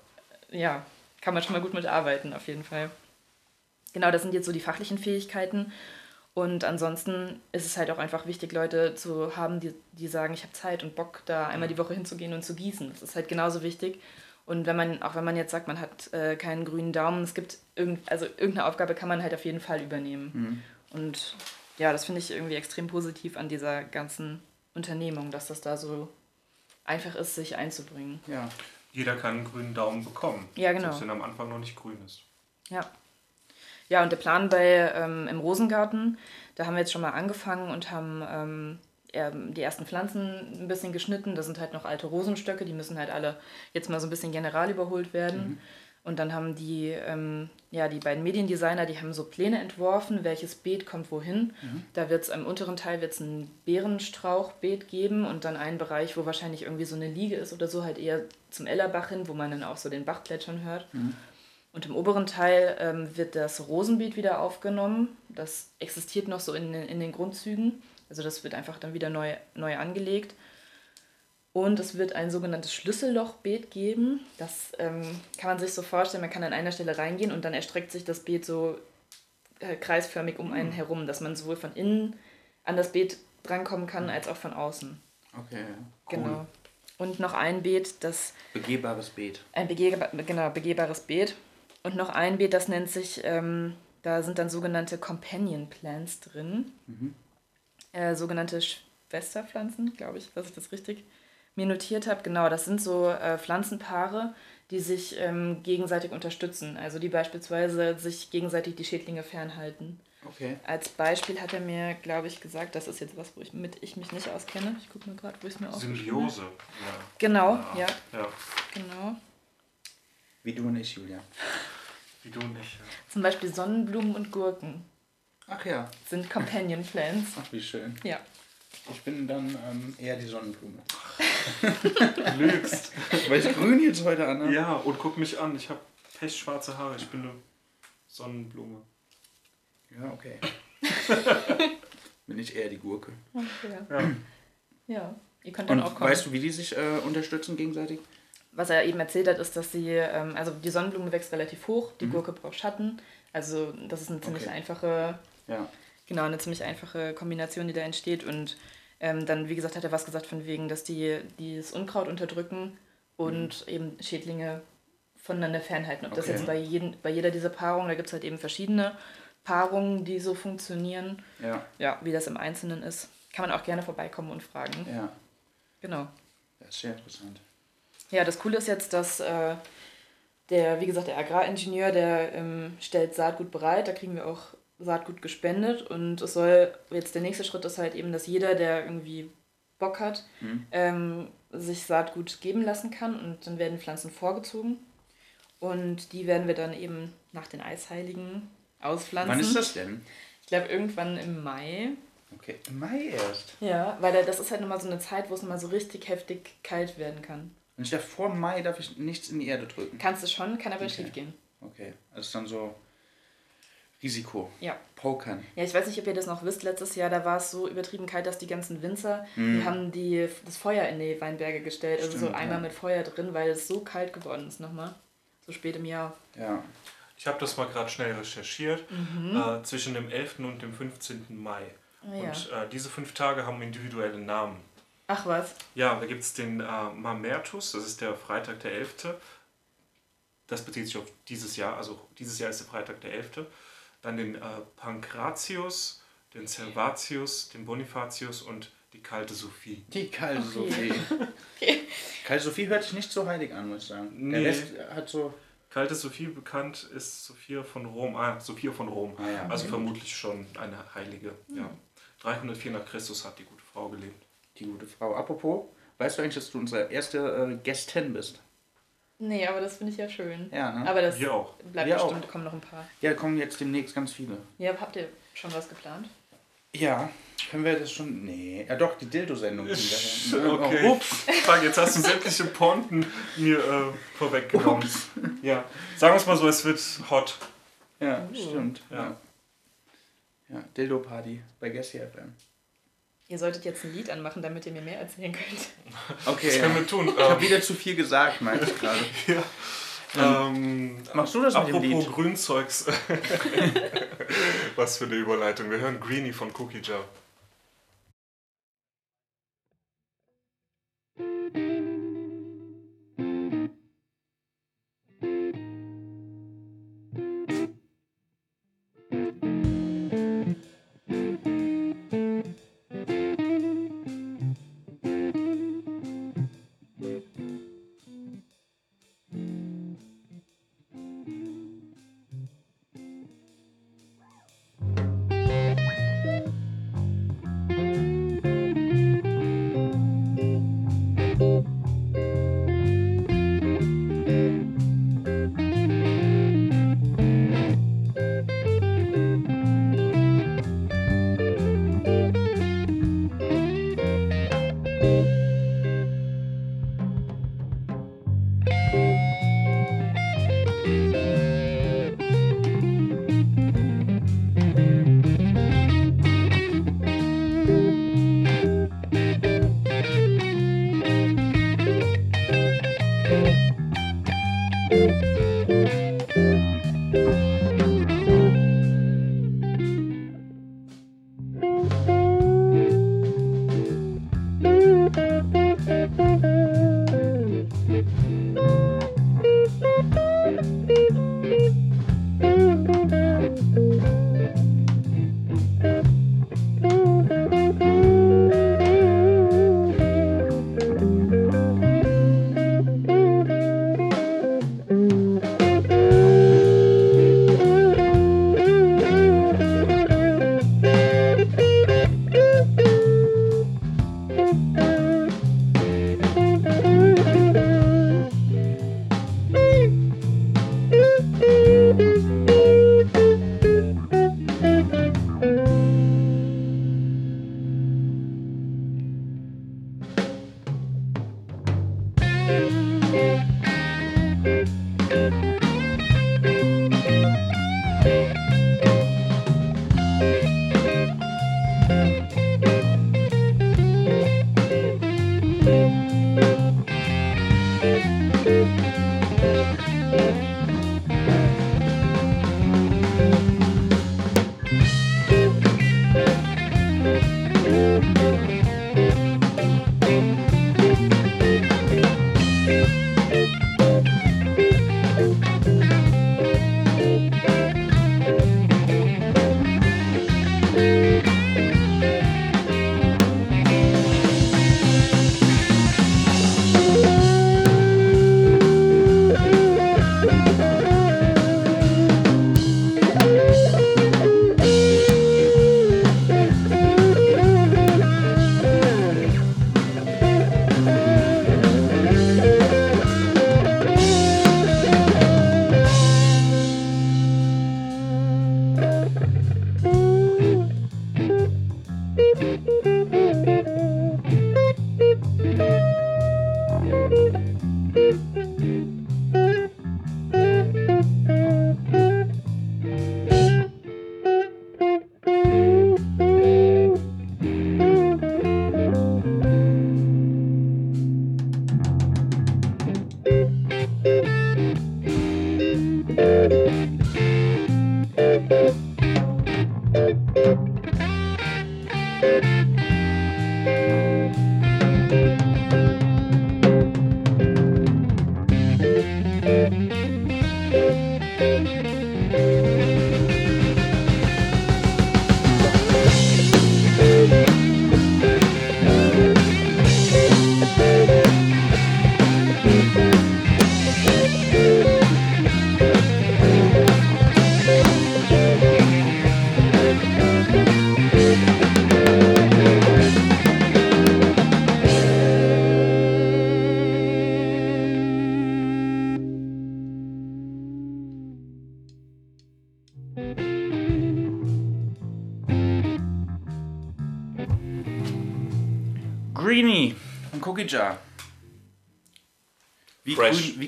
ja, kann man schon mal gut mitarbeiten, auf jeden Fall. Genau, das sind jetzt so die fachlichen Fähigkeiten. Und ansonsten ist es halt auch einfach wichtig, Leute zu haben, die, die sagen, ich habe Zeit und Bock, da einmal die Woche hinzugehen und zu gießen. Das ist halt genauso wichtig. Und wenn man, auch wenn man jetzt sagt, man hat äh, keinen grünen Daumen, es gibt irgend, also irgendeine Aufgabe kann man halt auf jeden Fall übernehmen. Und ja, das finde ich irgendwie extrem positiv an dieser ganzen Unternehmung, dass das da so einfach ist, sich einzubringen. Ja. Jeder kann einen grünen Daumen bekommen. Ja, genau. Selbst wenn er am Anfang noch nicht grün ist. Ja. Ja, und der Plan bei ähm, im Rosengarten, da haben wir jetzt schon mal angefangen und haben ähm, die ersten Pflanzen ein bisschen geschnitten. Das sind halt noch alte Rosenstöcke, die müssen halt alle jetzt mal so ein bisschen general überholt werden. Und dann haben die, ähm, ja, die beiden Mediendesigner, die haben so Pläne entworfen, welches Beet kommt wohin. Da wird es im unteren Teil wird's ein Beerenstrauchbeet geben und dann einen Bereich, wo wahrscheinlich irgendwie so eine Liege ist oder so, halt eher zum Ellerbach hin, wo man dann auch so den Bach plätschern hört. Und im oberen Teil ähm, wird das Rosenbeet wieder aufgenommen. Das existiert noch so in, in den Grundzügen. Also das wird einfach dann wieder neu, neu angelegt. Und es wird ein sogenanntes Schlüssellochbeet geben. Das ähm, kann man sich so vorstellen, man kann an einer Stelle reingehen und dann erstreckt sich das Beet so äh, kreisförmig um einen herum, dass man sowohl von innen an das Beet drankommen kann, als auch von außen. Okay. Genau. Und noch ein Beet, das Begehbares Beet. ein begehbar, genau, begehbares Beet. Und noch ein Beet, das nennt sich, ähm, da sind dann sogenannte Companion Plants drin. Äh, sogenannte Schwesterpflanzen, glaube ich, dass ich das richtig mir notiert habe. Genau, das sind so äh, Pflanzenpaare, die sich ähm, gegenseitig unterstützen. Also die beispielsweise sich gegenseitig die Schädlinge fernhalten. Okay. Als Beispiel hat er mir, glaube ich, gesagt, das ist jetzt was, wo ich, mit ich mich nicht auskenne. Ich gucke mal gerade, wo ich es mir habe. Symbiose. Ja. Genau, ja, ja. genau. Wie du und ich, Julia. Wie du nicht. Zum Beispiel Sonnenblumen und Gurken Ach ja. sind Companion Plants. Ach, wie schön. Ja. Ich bin dann ähm, eher die Sonnenblume. Lügst. Weil ich grün jetzt heute an habe. ja, und guck mich an. Ich habe pechschwarze Haare. Ich bin eine Sonnenblume. Ja, okay. bin ich eher die Gurke. Ja. Ja. ja. Ihr könnt dann Und auch kommen. weißt du, wie die sich äh, unterstützen gegenseitig? Was er eben erzählt hat, ist, dass sie, ähm, also die Sonnenblume wächst relativ hoch, die Mhm. Gurke braucht Schatten. Also das ist eine ziemlich Okay. einfache, Ja. genau, eine ziemlich einfache Kombination, die da entsteht. Und ähm, dann, wie gesagt, hat er was gesagt von wegen, dass die, die das Unkraut unterdrücken und eben Schädlinge voneinander fernhalten. Ob das Okay. jetzt bei, jeden, bei jeder dieser Paarungen, da gibt es halt eben verschiedene Paarungen, die so funktionieren. Ja. Ja, wie das im Einzelnen ist. Kann man auch gerne vorbeikommen und fragen. Ja. Genau. Das ist sehr interessant. Ja, das Coole ist jetzt, dass äh, der, wie gesagt, der Agraringenieur, der ähm, stellt Saatgut bereit, da kriegen wir auch Saatgut gespendet und es soll, jetzt der nächste Schritt ist halt eben, dass jeder, der irgendwie Bock hat, Mhm. ähm, sich Saatgut geben lassen kann und dann werden Pflanzen vorgezogen und die werden wir dann eben nach den Eisheiligen auspflanzen. Wann ist das denn? Ich glaube irgendwann im Mai. Okay, im Mai erst. Ja, weil da- das ist halt nochmal so eine Zeit, wo es nochmal so richtig heftig kalt werden kann. Und ich darf vor Mai darf ich nichts in die Erde drücken. Kannst du schon, kann aber Okay. schief gehen. Okay, das ist dann so Risiko. Ja. Pokern. Ja, ich weiß nicht, ob ihr das noch wisst. Letztes Jahr, da war es so übertrieben kalt, dass die ganzen Winzer, Mhm. die haben die, das Feuer in die Weinberge gestellt. also so Stimmt, Eimer ja. mit Feuer drin, weil es so kalt geworden ist nochmal. So spät im Jahr. Ja. Ich habe das mal gerade schnell recherchiert. Äh, zwischen dem 11. und dem 15. Mai. Ah, ja. Und äh, diese fünf Tage haben individuelle Namen. Ach was. Ja, da gibt es den äh, Mamertus, das ist der Freitag der 11. Das bezieht sich auf dieses Jahr, also dieses Jahr ist der Freitag der 11. Dann den äh, Pankratius, den Servatius, den Bonifatius und die kalte Sophie. Die kalte Okay. Sophie. Kalte Sophie hört sich nicht so heilig an, muss ich sagen. Der Nee. Rest hat so. Kalte Sophie bekannt ist Sophia von Rom. Ah, Sophia von Rom. Ah, ja. Also vermutlich schon eine Heilige. Ja. 304 nach Christus hat die gute Frau gelebt. Die gute Frau. Apropos, weißt du eigentlich, dass du unsere erste äh, Gästin bist? Nee, aber das finde ich ja schön. Ja, ne? Aber das Wir auch. bleibt Wir bestimmt, auch. kommen noch ein paar. Ja, kommen jetzt demnächst ganz viele. Ja, habt ihr schon was geplant? Ja, können wir das schon. Nee. Ja, doch, die Dildo-Sendung. Okay. Oh, ups. Fuck, jetzt hast du sämtliche Ponten mir äh, vorweggenommen. Ja. Sagen wir es mal so, es wird hot. Ja, Uh. stimmt. Ja. Ja. Ja, Dildo-Party bei Gessi FM. Ihr solltet jetzt ein Lied anmachen, damit ihr mir mehr erzählen könnt. Okay, Das ja. können wir tun. ich habe Ähm, wieder zu viel gesagt, meinte ich gerade. ähm, Machst du das mit dem apropos Lied? Grünzeugs. Was für eine Überleitung. Wir hören Greenie von Cookie Jar. Greenie von Cookie Jar.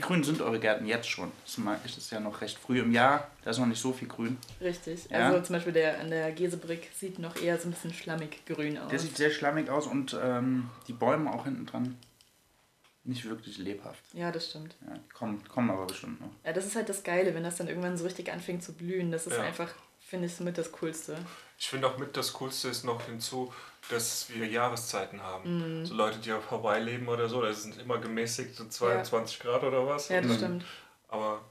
Grün, wie grün sind eure Gärten jetzt schon? Das ist ja noch recht früh im Jahr. Da ist noch nicht so viel grün. Richtig. Ja. Also zum Beispiel der an der Gesebrick sieht noch eher so ein bisschen schlammig grün aus. Der sieht sehr schlammig aus und ähm, die Bäume auch hinten dran nicht wirklich lebhaft. ja, das stimmt. Ja, kommen, kommen aber bestimmt noch. Ja, das ist halt das Geile, wenn das dann irgendwann so richtig anfängt zu blühen. Das ist Ja. einfach, finde ich, somit das Coolste. Ich finde auch mit das Coolste ist noch hinzu, dass wir Jahreszeiten Mhm. haben. So Leute, die auf Hawaii leben oder so, das sind immer gemäßigt so 22 Grad oder was. Ja, das dann- stimmt. Aber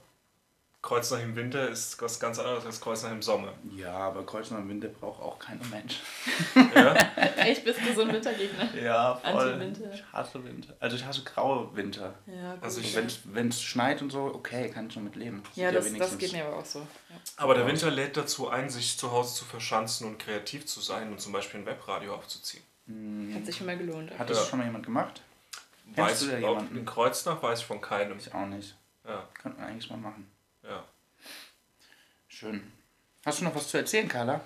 Kreuznach im Winter ist was ganz anderes als Kreuznach im Sommer. Ja, aber Kreuznach im Winter braucht auch kein Mensch. Ja? Echt, bist du so ein Wintergegner? Ja, voll. Ich hasse Winter. Also ich hasse graue Winter. Ja, gut. Also Wenn es schneit und so, okay, kann ich schon mit leben. ja, das, das wenigstens- geht mir aber auch so. Ja. Aber der Winter lädt dazu ein, sich zu Hause zu verschanzen und kreativ zu sein und zum Beispiel ein Webradio aufzuziehen. Hat sich schon mal gelohnt. Hat das Ja. schon mal jemand gemacht? Weiß du da ich, auch jemanden? in Kreuznach weiß ich von keinem. Ich auch nicht. Ja, Könnte man eigentlich mal machen. Schön. Hast du noch was zu erzählen, Carla?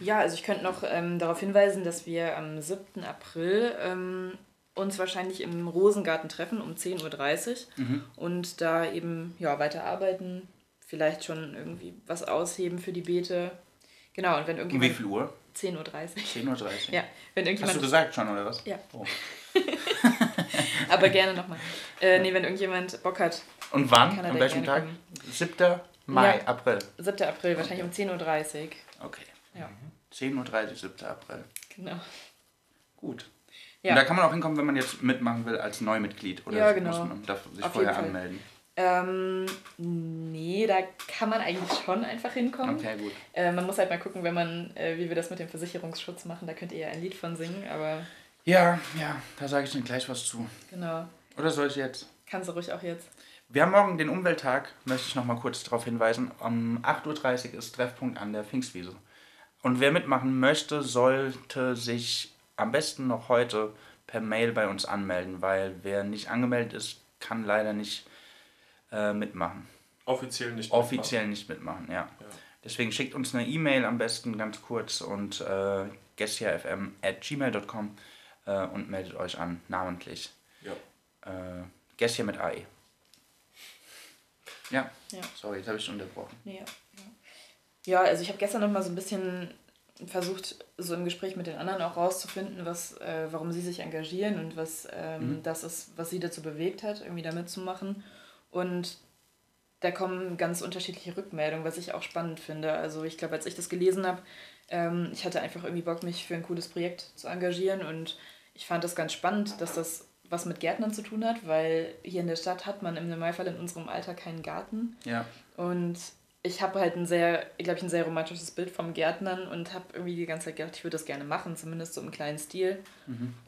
Ja, also ich könnte noch ähm, darauf hinweisen, dass wir am 7. April ähm, uns wahrscheinlich im Rosengarten treffen um 10.30 Uhr Mhm. und da eben ja, weiterarbeiten, vielleicht schon irgendwie was ausheben für die Beete. Genau, und wenn Um wie viel Uhr? 10.30 Uhr. 10.30 Uhr. Ja, wenn Hast irgendjemand... du gesagt schon, oder was? Ja. Oh. Aber gerne nochmal. Äh, nee, wenn irgendjemand Bock hat, Und wann? An welchem Tag? gerne 7. Mai, Ja. April. 7. April, wahrscheinlich um 10.30 Uhr. Okay. Ja, 10.30 Uhr, 7. April. genau. Gut. Ja. Und da kann man auch hinkommen, wenn man jetzt mitmachen will als Neumitglied. Oder Ja, genau. muss man darf sich Auf vorher anmelden? Ähm, nee, da kann man eigentlich schon einfach hinkommen. Okay, gut. Äh, man muss halt mal gucken, wenn man, äh, wie wir das mit dem Versicherungsschutz machen, da könnt ihr ja ein Lied von singen, aber Ja, ja, da sage ich dann gleich was zu. genau, Oder soll ich jetzt? kannst du ruhig auch jetzt. Wir haben morgen den Umwelttag, möchte ich noch mal kurz darauf hinweisen. Um 8.30 Uhr ist Treffpunkt an der Pfingstwiese. Und wer mitmachen möchte, sollte sich am besten noch heute per Mail bei uns anmelden, weil wer nicht angemeldet ist, kann leider nicht äh, mitmachen. Offiziell nicht. Offiziell nicht mitmachen, ja. Ja. Deswegen schickt uns eine E-Mail am besten ganz kurz und äh, gmail.com äh, und meldet euch an, namentlich. Ja. Äh, mit AE. Ja. Ja. Sorry, jetzt habe ich schon unterbrochen. Ja, ja. ja also ich habe gestern noch mal so ein bisschen versucht, so im Gespräch mit den anderen auch rauszufinden, was, äh, warum sie sich engagieren und was ähm, das ist, was sie dazu bewegt hat, irgendwie da mitzumachen. Und da kommen ganz unterschiedliche Rückmeldungen, was ich auch spannend finde. Also ich glaube, als ich das gelesen habe, ähm, ich hatte einfach irgendwie Bock, mich für ein cooles Projekt zu engagieren und ich fand das ganz spannend, dass das was mit Gärtnern zu tun hat, weil hier in der Stadt hat man im Normalfall in unserem Alter keinen Garten. Ja. Und ich habe halt ein sehr, glaube ich, ein sehr romantisches Bild vom Gärtnern und habe irgendwie die ganze Zeit gedacht, ich würde das gerne machen, zumindest so im kleinen Stil.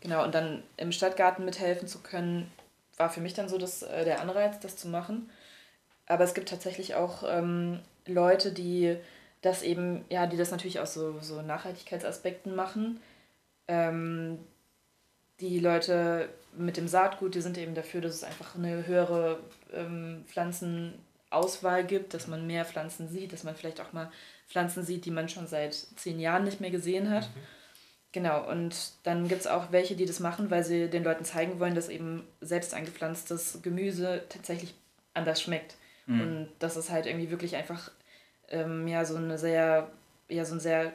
Genau, und dann im Stadtgarten mithelfen zu können, war für mich dann so das, äh, der Anreiz, das zu machen. Aber es gibt tatsächlich auch ähm, Leute, die das eben, ja, die das natürlich aus so, so Nachhaltigkeitsaspekten machen. Ähm, die Leute mit dem Saatgut, die sind eben dafür, dass es einfach eine höhere ähm, Pflanzenauswahl gibt, dass man mehr Pflanzen sieht, dass man vielleicht auch mal Pflanzen sieht, die man schon seit zehn Jahren nicht mehr gesehen hat. Genau, und dann gibt es auch welche, die das machen, weil sie den Leuten zeigen wollen, dass eben selbst angepflanztes Gemüse tatsächlich anders schmeckt. Und dass es halt irgendwie wirklich einfach ähm, ja, so, eine sehr, ja, so ein sehr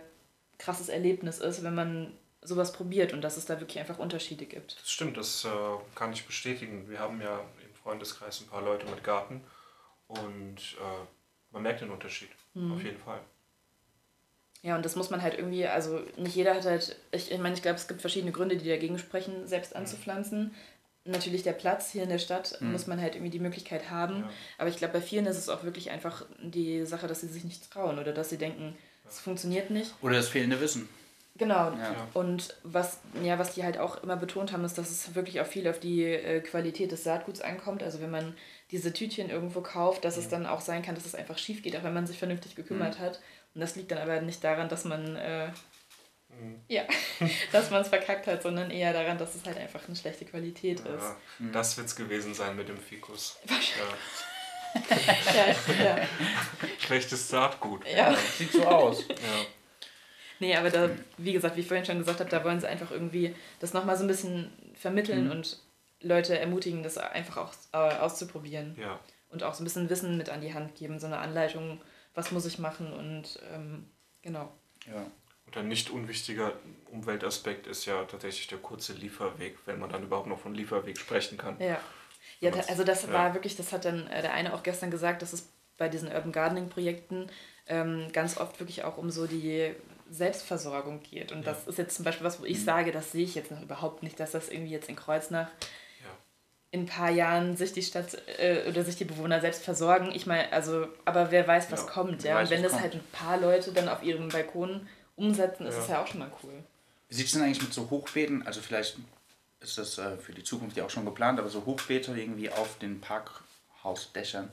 krasses Erlebnis ist, wenn man sowas probiert und dass es da wirklich einfach Unterschiede gibt. Das stimmt, das äh, kann ich bestätigen. Wir haben ja im Freundeskreis ein paar Leute mit Garten und äh, man merkt den Unterschied. Auf jeden Fall. Ja, und das muss man halt irgendwie, also nicht jeder hat halt, ich, ich meine, ich glaube, es gibt verschiedene Gründe, die dagegen sprechen, selbst anzupflanzen. Natürlich der Platz hier in der Stadt muss man halt irgendwie die Möglichkeit haben. Ja. Aber ich glaube, bei vielen ist es auch wirklich einfach die Sache, dass sie sich nicht trauen oder dass sie denken, es funktioniert nicht. Oder das fehlende Wissen. Genau. Ja. Und was, ja, was die halt auch immer betont haben, ist, dass es wirklich auch viel auf die äh, Qualität des Saatguts ankommt. Also wenn man diese Tütchen irgendwo kauft, dass es dann auch sein kann, dass es einfach schief geht, auch wenn man sich vernünftig gekümmert hat. Und das liegt dann aber nicht daran, dass man äh, ja, dass man es verkackt hat, sondern eher daran, dass es halt einfach eine schlechte Qualität ist. Ja, Das wird es gewesen sein mit dem Fikus. Ja. Ja, ja. Schlechtes Saatgut. ja. Sieht so aus. Ja. Nee, aber da, wie gesagt, wie ich vorhin schon gesagt habe, da wollen sie einfach irgendwie das nochmal so ein bisschen vermitteln und Leute ermutigen, das einfach auch äh, auszuprobieren. Ja. Und auch so ein bisschen Wissen mit an die Hand geben, so eine Anleitung, was muss ich machen und ähm, genau. Ja. Und ein nicht unwichtiger Umweltaspekt ist ja tatsächlich der kurze Lieferweg, wenn man dann überhaupt noch von Lieferweg sprechen kann. Ja. Ja, da, Was- also das ja. war wirklich, das hat dann äh, der eine auch gestern gesagt, dass es bei diesen Urban Gardening Projekten ähm, ganz oft wirklich auch um so die Selbstversorgung geht. Und das ist jetzt zum Beispiel was, wo ich sage, das sehe ich jetzt noch überhaupt nicht, dass das irgendwie jetzt in Kreuznach Ja. in ein paar Jahren sich die Stadt äh, oder sich die Bewohner selbst versorgen. Ich meine, also, aber wer weiß, was Ja, kommt, ja. weiß, Und wenn das kommt. halt ein paar Leute dann auf ihrem Balkon umsetzen, ist Ja. es ja auch schon mal cool. Wie sieht es denn eigentlich mit so Hochbeeten? Also vielleicht ist das äh, für die Zukunft ja auch schon geplant, aber so Hochbeete irgendwie auf den Parkhausdächern.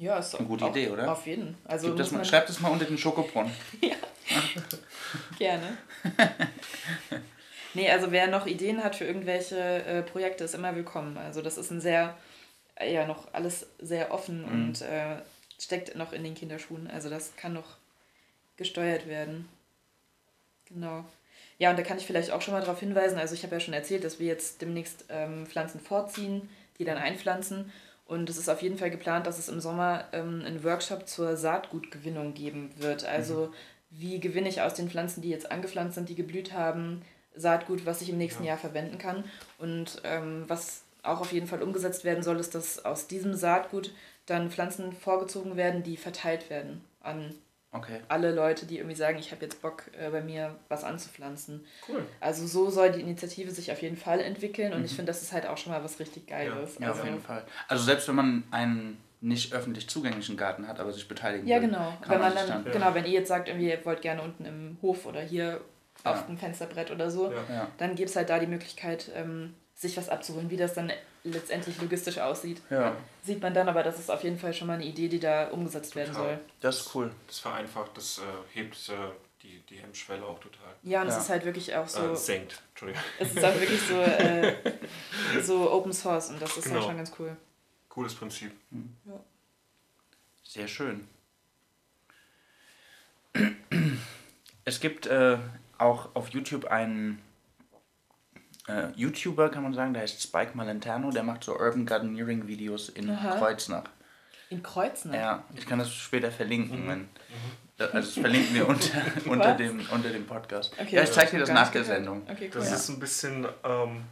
Ja, ist Eine gute auch, Idee, oder? Auf jeden. Also das mal, schreibt das mal unter den Schokobrunnen. Gerne. nee, also wer noch Ideen hat für irgendwelche äh, Projekte, ist immer willkommen. Also das ist ein sehr, äh, ja, noch alles sehr offen und äh, steckt noch in den Kinderschuhen. Also das kann noch gesteuert werden. Genau. Ja, und da kann ich vielleicht auch schon mal darauf hinweisen, also ich habe ja schon erzählt, dass wir jetzt demnächst ähm, Pflanzen vorziehen, die dann einpflanzen. Und es ist auf jeden Fall geplant, dass es im Sommer ähm, einen Workshop zur Saatgutgewinnung geben wird. Also wie gewinne ich aus den Pflanzen, die jetzt angepflanzt sind, die geblüht haben, Saatgut, was ich im nächsten Ja. Jahr verwenden kann. Und ähm, was auch auf jeden Fall umgesetzt werden soll, ist, dass aus diesem Saatgut dann Pflanzen vorgezogen werden, die verteilt werden an Okay. alle Leute, die irgendwie sagen, ich habe jetzt Bock, äh, bei mir was anzupflanzen. Cool. Also so soll die Initiative sich auf jeden Fall entwickeln und ich finde, das ist halt auch schon mal was richtig Geiles. Ja, also, auf jeden Fall. Also selbst wenn man einen nicht öffentlich zugänglichen Garten hat, aber sich beteiligen Ja, will, genau. Wenn man sich dann, Ja. genau, wenn ihr jetzt sagt, irgendwie, ihr wollt gerne unten im Hof oder hier auf Ja. dem Fensterbrett oder so, Ja. Ja. dann gibt es halt da die Möglichkeit, ähm, sich was abzuholen. Wie das dann letztendlich logistisch aussieht, Ja, sieht man dann, aber das ist auf jeden Fall schon mal eine Idee, die da umgesetzt werden Total. soll. das ist cool. Das vereinfacht, das äh, hebt äh, die, die Hemmschwelle auch total. Ja, und Ja. es ist halt wirklich auch so, Äh, senkt, Entschuldigung. es ist auch wirklich so, äh, so Open Source und das ist Genau. halt schon ganz cool. Cooles Prinzip. Sehr schön. Es gibt äh, auch auf YouTube einen äh, YouTuber, kann man sagen, der heißt Spike Malenterno, der macht so Urban Gardeneering Videos in Aha. Kreuznach. In Kreuznach? Ja, ich kann das später verlinken. Mhm. Wenn, also das verlinken wir unter, unter, dem, unter dem Podcast. Okay, ja, ich zeige dir das nach der. Sendung. Okay, cool. Das ist ein bisschen ähm,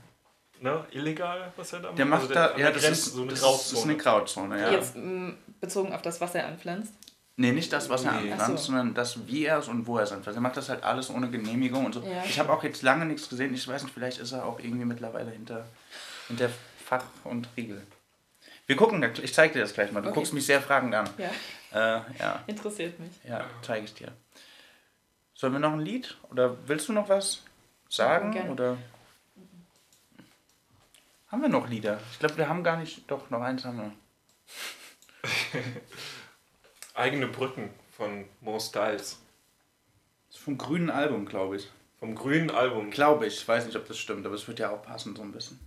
ne, illegal, was er da macht. Der macht Also da, an ja, der das Grenze ist, so eine das Grauzone. ist eine Grauzone, ja. Jetzt m, bezogen auf das, was er anpflanzt. Nee, nicht das, was er Nee. so. sondern das, wie er es und wo er es anpflanzt. Er macht das halt alles ohne Genehmigung und so. Ja. Ich habe auch jetzt lange nichts gesehen. Ich weiß nicht, vielleicht ist er auch irgendwie mittlerweile hinter, hinter Fach und Riegel. Wir gucken, ich zeige dir das gleich mal. Du Okay. guckst mich sehr fragend an. Ja, Äh, ja, interessiert mich. ja, zeige ich dir. Sollen wir noch ein Lied? Oder willst du noch was sagen? gerne. Oder haben wir noch Lieder? Ich glaube, wir haben gar nicht. Doch, noch eins haben wir. Eigene Brücken von Mo Styles. Das ist vom grünen Album, glaube ich. Vom grünen Album. Glaube ich. Ich weiß nicht, ob das stimmt, aber es wird ja auch passen, so ein bisschen.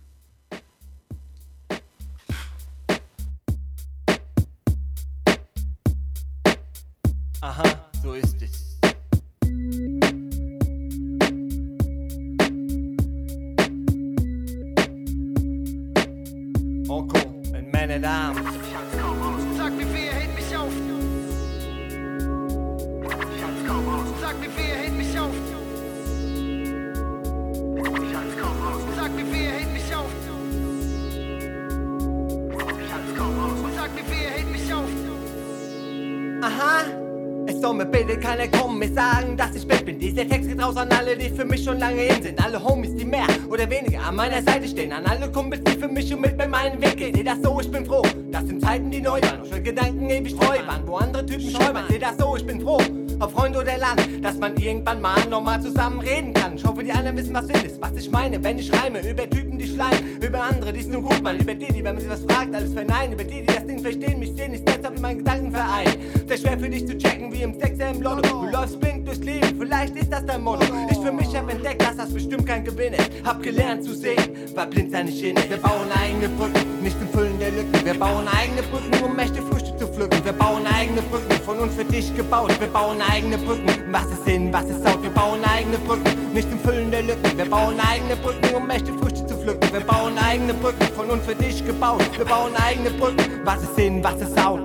Stehen. An alle Kumpels, die für mich schon mit bei meinem Weg gehen. Seh das so, ich bin froh. Das sind Zeiten, die neu waren. Schon Gedanken ewig treu waren, wo andere Typen scheu waren. Seh das so, ich bin froh. Ob Freund oder Land, dass man irgendwann mal normal zusammen reden kann. Ich hoffe, die anderen wissen, was Sinn ist, was ich meine, wenn ich reime. Über Typen, die schleimen, über andere, die es nur gut meinen. Über die, die, wenn man sie was fragt, alles verneinen. Über die, die das Ding verstehen, mich sehen, ich deshalb in meinen Gedanken vereinen. Sehr schwer für dich zu checken, wie im Sechser im Lotto. Du läufst blind durch durchs Leben, vielleicht ist das dein Motto. Ich für mich hab entdeckt, dass das bestimmt kein Gewinn ist. Hab gelernt zu sehen, weil blind sein nicht in ist. Wir bauen eigene Brücken, nicht im Füllen der Lücken. Wir bauen eigene Brücken, um echte Früchte zu pflücken. Wir bauen eigene Brücken, von uns für dich gebaut. Wir bauen eigene Brücken, was ist Sinn, was ist Out. Wir bauen eigene Brücken, nicht im Füllen der Lücken. Wir bauen eigene Brücken, um echte Früchte zu pflücken. Wir bauen eigene Brücken, von uns für dich gebaut. Wir bauen eigene Brücken, was ist Sinn, was ist Out.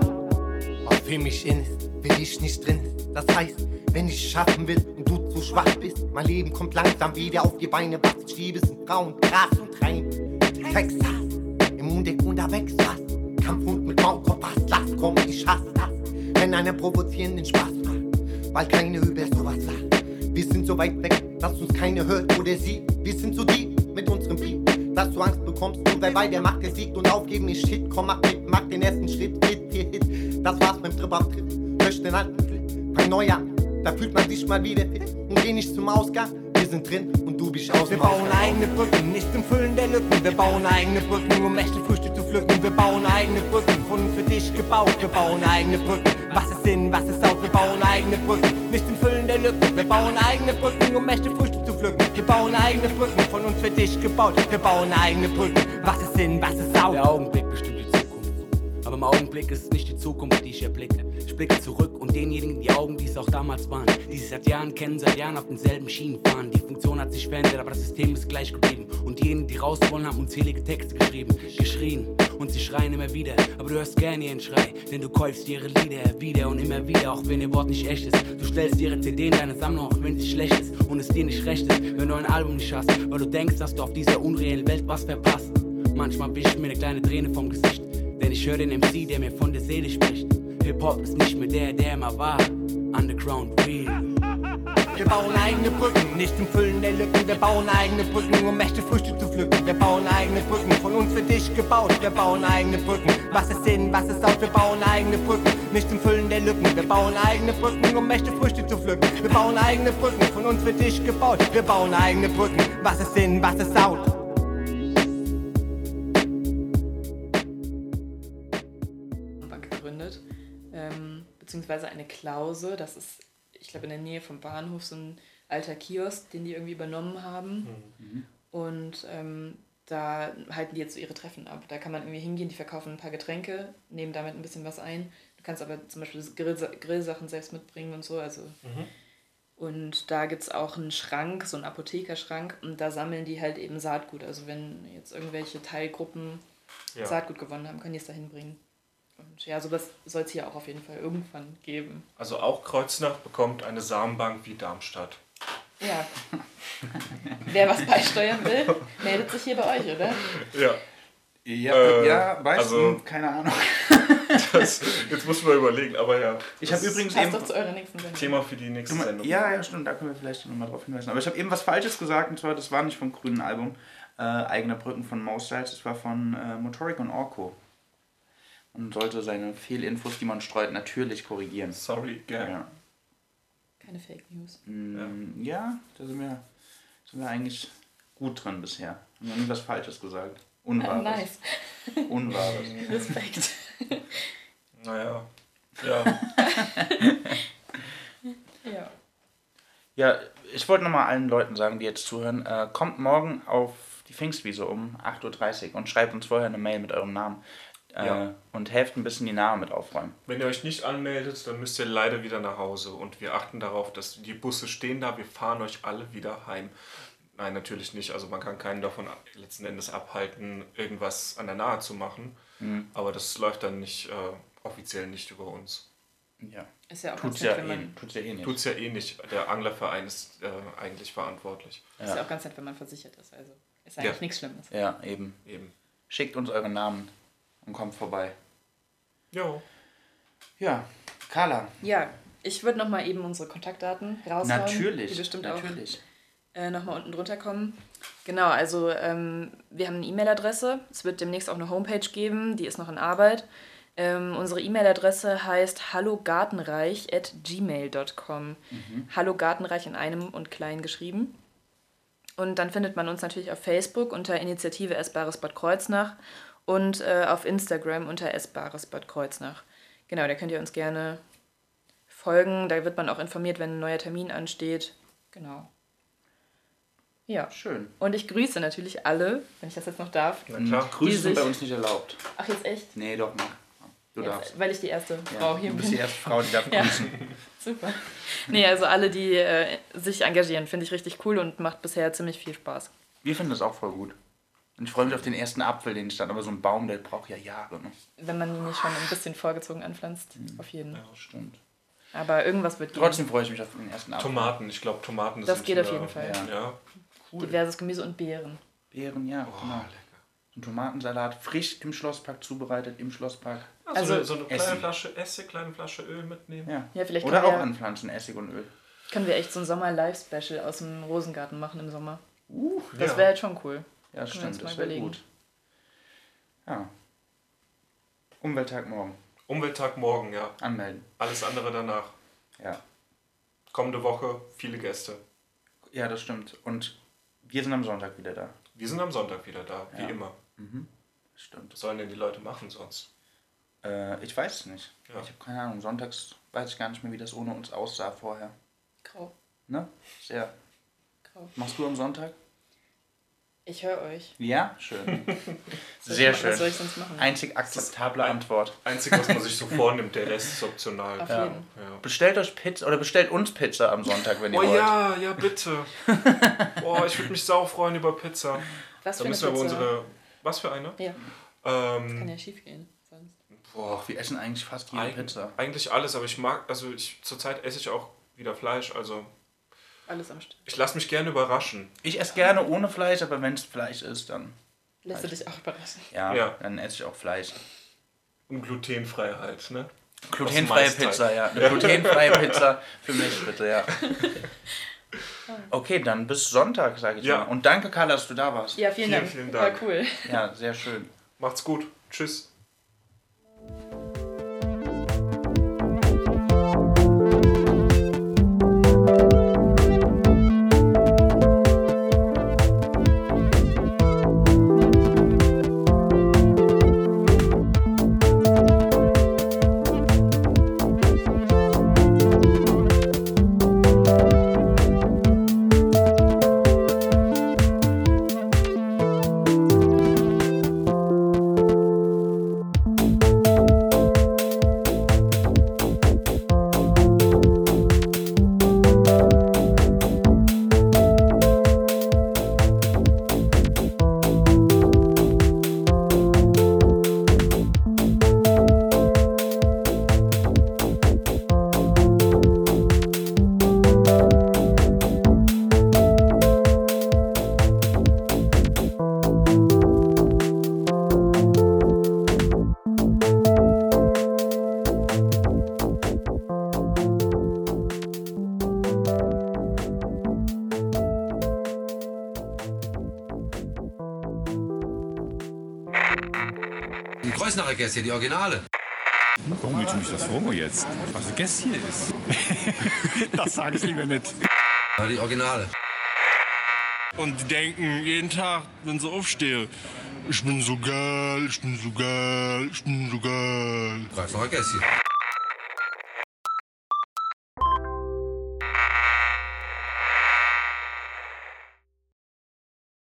Was für mich in ist, will ich nicht drin. Das heißt, wenn ich schaffen will und du zu schwach bist, mein Leben kommt langsam wieder auf die Beine. Was ich liebe, sind Frauen, Gras und Rein. Texas, im Untergrund da wächst was. Kampfhund mit Maulkorb, was lass, komm, ich hasse das. Wenn einer provozierenden Spaß macht, weil keiner über sowas lacht. Wir sind so weit weg, dass uns keiner hört oder sieht. Wir sind so deep mit unserem Beat, dass du Angst bekommst, nur weil bei der Macht besiegt und aufgeben ist Shit. Komm, mach mit, mach den ersten Schritt, Hit, Hit, Hit. Das war's beim Trip auf Trip. Lösch den alten Clip, fang neu an. Da fühlt man sich mal wieder fit und geh nicht zum Ausgang. Wir sind drin und du bist aus. Wir bauen eigene Brücken, nicht im Füllen der Lücken. Wir bauen eigene Brücken, um echte Früchte zu pflücken. Wir bauen eigene Brücken, von uns für dich gebaut. Wir bauen eigene Brücken, was ist Sinn, was ist Out. Wir bauen eigene Brücken, nicht im Füllen der Lücken. Wir bauen eigene Brücken, um echte Früchte zu pflücken. Wir bauen eigene Brücken, von uns für dich gebaut. Wir bauen eigene Brücken, was ist Sinn, was ist Out. Der Augenblick bestimmt. Aber im Augenblick ist es nicht die Zukunft, die ich erblicke. Ich blicke zurück und denjenigen die Augen, die es auch damals waren. Die sich seit Jahren kennen, seit Jahren auf denselben Schienen fahren. Die Funktion hat sich verändert, aber das System ist gleich geblieben. Und diejenigen, die raus wollen, haben unzählige Texte geschrieben, geschrien. Und sie schreien immer wieder, aber du hörst gerne ihren Schrei. Denn du käufst ihre Lieder wieder und immer wieder, auch wenn ihr Wort nicht echt ist. Du stellst ihre CD in deine Sammlung, auch wenn sie schlecht ist und es dir nicht recht ist, wenn du ein Album nicht hast. Weil du denkst, dass du auf dieser unreellen Welt was verpasst. Manchmal wisch ich mir eine kleine Träne vom Gesicht, denn ich höre den MC, der mir von der Seele spricht. Hip-Hop ist nicht mehr der, der immer war. Underground real. Wir bauen eigene Brücken, nicht im Füllen der Lücken. Wir bauen eigene Brücken, um echte Früchte zu pflücken. Wir bauen eigene Brücken, von uns für dich gebaut. Wir bauen eigene Brücken, was ist Sinn, was ist Out. Wir bauen eigene Brücken, nicht im Füllen der Lücken. Wir bauen eigene Brücken, um echte Früchte zu pflücken. Wir bauen eigene Brücken, von uns für dich gebaut. Wir bauen eigene Brücken, was ist Sinn, was ist Out. Beziehungsweise eine Klause, das ist, ich glaube, in der Nähe vom Bahnhof so ein alter Kiosk, den die irgendwie übernommen haben. Und ähm, da halten die jetzt so ihre Treffen ab. Da kann man irgendwie hingehen, die verkaufen ein paar Getränke, nehmen damit ein bisschen was ein. Du kannst aber zum Beispiel Grill Grillsachen selbst mitbringen und so. Also und da gibt es auch einen Schrank, so einen Apothekerschrank, und da sammeln die halt eben Saatgut. Also wenn jetzt irgendwelche Teilgruppen Ja. Saatgut gewonnen haben, können die es da hinbringen. Und ja, sowas soll es hier auch auf jeden Fall irgendwann geben. Also auch Kreuznach bekommt eine Samenbank wie Darmstadt. Ja. Wer was beisteuern will, meldet sich hier bei euch, oder? Ja, Ja, Äh, ja weißt also- du, keine Ahnung. das, jetzt muss man überlegen, aber ja. Ich habe übrigens eben. doch zu eurer nächsten Sendung. Thema für die nächste Du, Sendung. ja, ja, stimmt, da können wir vielleicht nochmal drauf hinweisen. Aber ich habe eben was Falsches gesagt, und zwar, das war nicht vom grünen Album, äh, Eigene Brücken von Mo Styles, das war von äh, Motoric und Orko. Man sollte seine Fehlinfos, die man streut, natürlich korrigieren. Sorry, gern. Ja, Keine Fake News. mm, ja da sind wir, sind wir eigentlich gut drin bisher. Wir haben nie was Falsches gesagt. Ah, Unwahres. nice. Unwahres. Respekt. Naja. Ja. ja. Ja, ich wollte nochmal allen Leuten sagen, die jetzt zuhören, äh, kommt morgen auf die Pfingstwiese um 8.30 Uhr und schreibt uns vorher eine Mail mit eurem Namen. Äh, Ja. Und helft ein bisschen die Namen mit aufräumen. Wenn ihr euch nicht anmeldet, dann müsst ihr leider wieder nach Hause. Und wir achten darauf, dass die Busse stehen da. Wir fahren euch alle wieder heim. Nein, natürlich nicht. Also man kann keinen davon letzten Endes abhalten, irgendwas an der Nahe zu machen. Aber das läuft dann nicht äh, offiziell nicht über uns. Ja. Ist ja auch Tut's ganz ja, nett, wenn eh, man, tut's ja eh nicht. Tut's ja eh nicht. Der Anglerverein ist äh, eigentlich verantwortlich. ist ja auch ganz nett, wenn man versichert ist. Also ist Ja. eigentlich nichts Schlimmes. Ja, eben. Eben. Schickt uns eure Namen und kommt vorbei. Jo. Ja, Carla. Ja, ich würde noch mal eben unsere Kontaktdaten raushauen. Natürlich. Die bestimmt natürlich. auch äh, noch mal unten drunter kommen. Genau, also ähm, wir haben eine E-Mail-Adresse. Es wird demnächst auch eine Homepage geben, die ist noch in Arbeit. Ähm, unsere E-Mail-Adresse heißt hallogartenreich.gmail.com. Hallo Gartenreich in einem und klein geschrieben. Und dann findet man uns natürlich auf Facebook unter Initiative Essbares Bad Kreuznach und äh, auf Instagram unter Essbares Bad Kreuznach. Genau, da könnt ihr uns gerne folgen. Da wird man auch informiert, wenn ein neuer Termin ansteht. Genau. Ja. Schön. Und ich grüße natürlich alle, wenn ich das jetzt noch darf. Na klar. Grüße sind bei uns nicht erlaubt. Ach, jetzt echt? Nee, doch, Marc. Du Jetzt, darfst. weil ich die erste Ja, Frau hier du bist bin. die erste Frau, die darf Ja. grüßen. Super. Nee, also alle, die äh, sich engagieren, finde ich richtig cool und macht bisher ziemlich viel Spaß. Wir finden das auch voll gut. Und ich freue mich auf den ersten Apfel, den stand. Aber so ein Baum, der braucht ja Jahre. Ne? Wenn man ihn nicht schon ein bisschen vorgezogen anpflanzt, auf jeden. Ja, stimmt. Aber irgendwas wird gehen. Trotzdem freue ich mich auf den ersten Apfel. Tomaten, ich glaube Tomaten Das sind geht in auf jeden Fall. Ja. Ja. Diverses Gemüse und Beeren. Beeren, ja, Oh, genau. lecker. Ein Tomatensalat, frisch im Schlosspark zubereitet, im Schlosspark. Also, Also, so eine, kleine Essig. Flasche Essig, kleine Flasche Öl mitnehmen. Ja. Ja, vielleicht Oder auch wir- anpflanzen, Essig und Öl. Können wir echt so ein Sommer-Live-Special aus dem Rosengarten machen im Sommer. Uh, Das Ja. wäre halt schon cool. Ja, Können stimmt, das wäre gut. Ja. Umwelttag morgen. Umwelttag morgen, ja. Anmelden. Alles andere danach. Ja. Kommende Woche viele Gäste. Ja, das stimmt. Und wir sind am Sonntag wieder da. Wir sind am Sonntag wieder da, wie Ja. immer. Das stimmt. Was sollen denn die Leute machen sonst? Äh, ich weiß es nicht. Ja. Ich habe keine Ahnung. Sonntags weiß ich gar nicht mehr, wie das ohne uns aussah vorher. Grau. Ne? Sehr. Grau. Machst du am Sonntag? Ich höre euch. Ja? Schön. Sehr ma- Was soll schön. ich sonst machen? Einzig akzeptable ein- Antwort. Einzig, was man sich so vornimmt, der Rest ist optional. Auf Ja. jeden. Ja. Bestellt euch Pizza oder bestellt uns Pizza am Sonntag, wenn ihr Oh wollt. ja, ja, bitte. Boah, ich würde mich sau freuen über Pizza. Was Da für eine müssen wir aber Pizza? unsere. Was für eine? Ja, kann Ähm, ja schief gehen. Sonst. boah, Wir essen eigentlich fast jede eig Pizza. eigentlich alles, aber ich mag, also ich zurzeit esse ich auch wieder Fleisch, also Alles am Start. ich lasse mich gerne überraschen. Ich esse gerne ohne Fleisch, aber wenn es Fleisch ist, dann Lässt du dich auch überraschen. ja, Ja. dann esse ich auch Fleisch. Und glutenfrei halt, ne? Glutenfreie. Pizza, ja. Eine glutenfreie Pizza für mich, bitte, ja. Okay, dann bis Sonntag, sage ich Ja. mal. Und danke, Carla, dass du da warst. Ja, vielen, Vielen, Dank. vielen Dank. War cool. Ja, sehr schön. Macht's gut. Tschüss. Gäste, die Originale. Warum willst du mich das fragen jetzt? Was ein Gast hier ist? das sage ich lieber nicht. Die Originale. Und die denken jeden Tag, wenn sie aufstehen, ich bin so geil, ich bin so geil, ich bin so geil. Kreuznacher Gäste.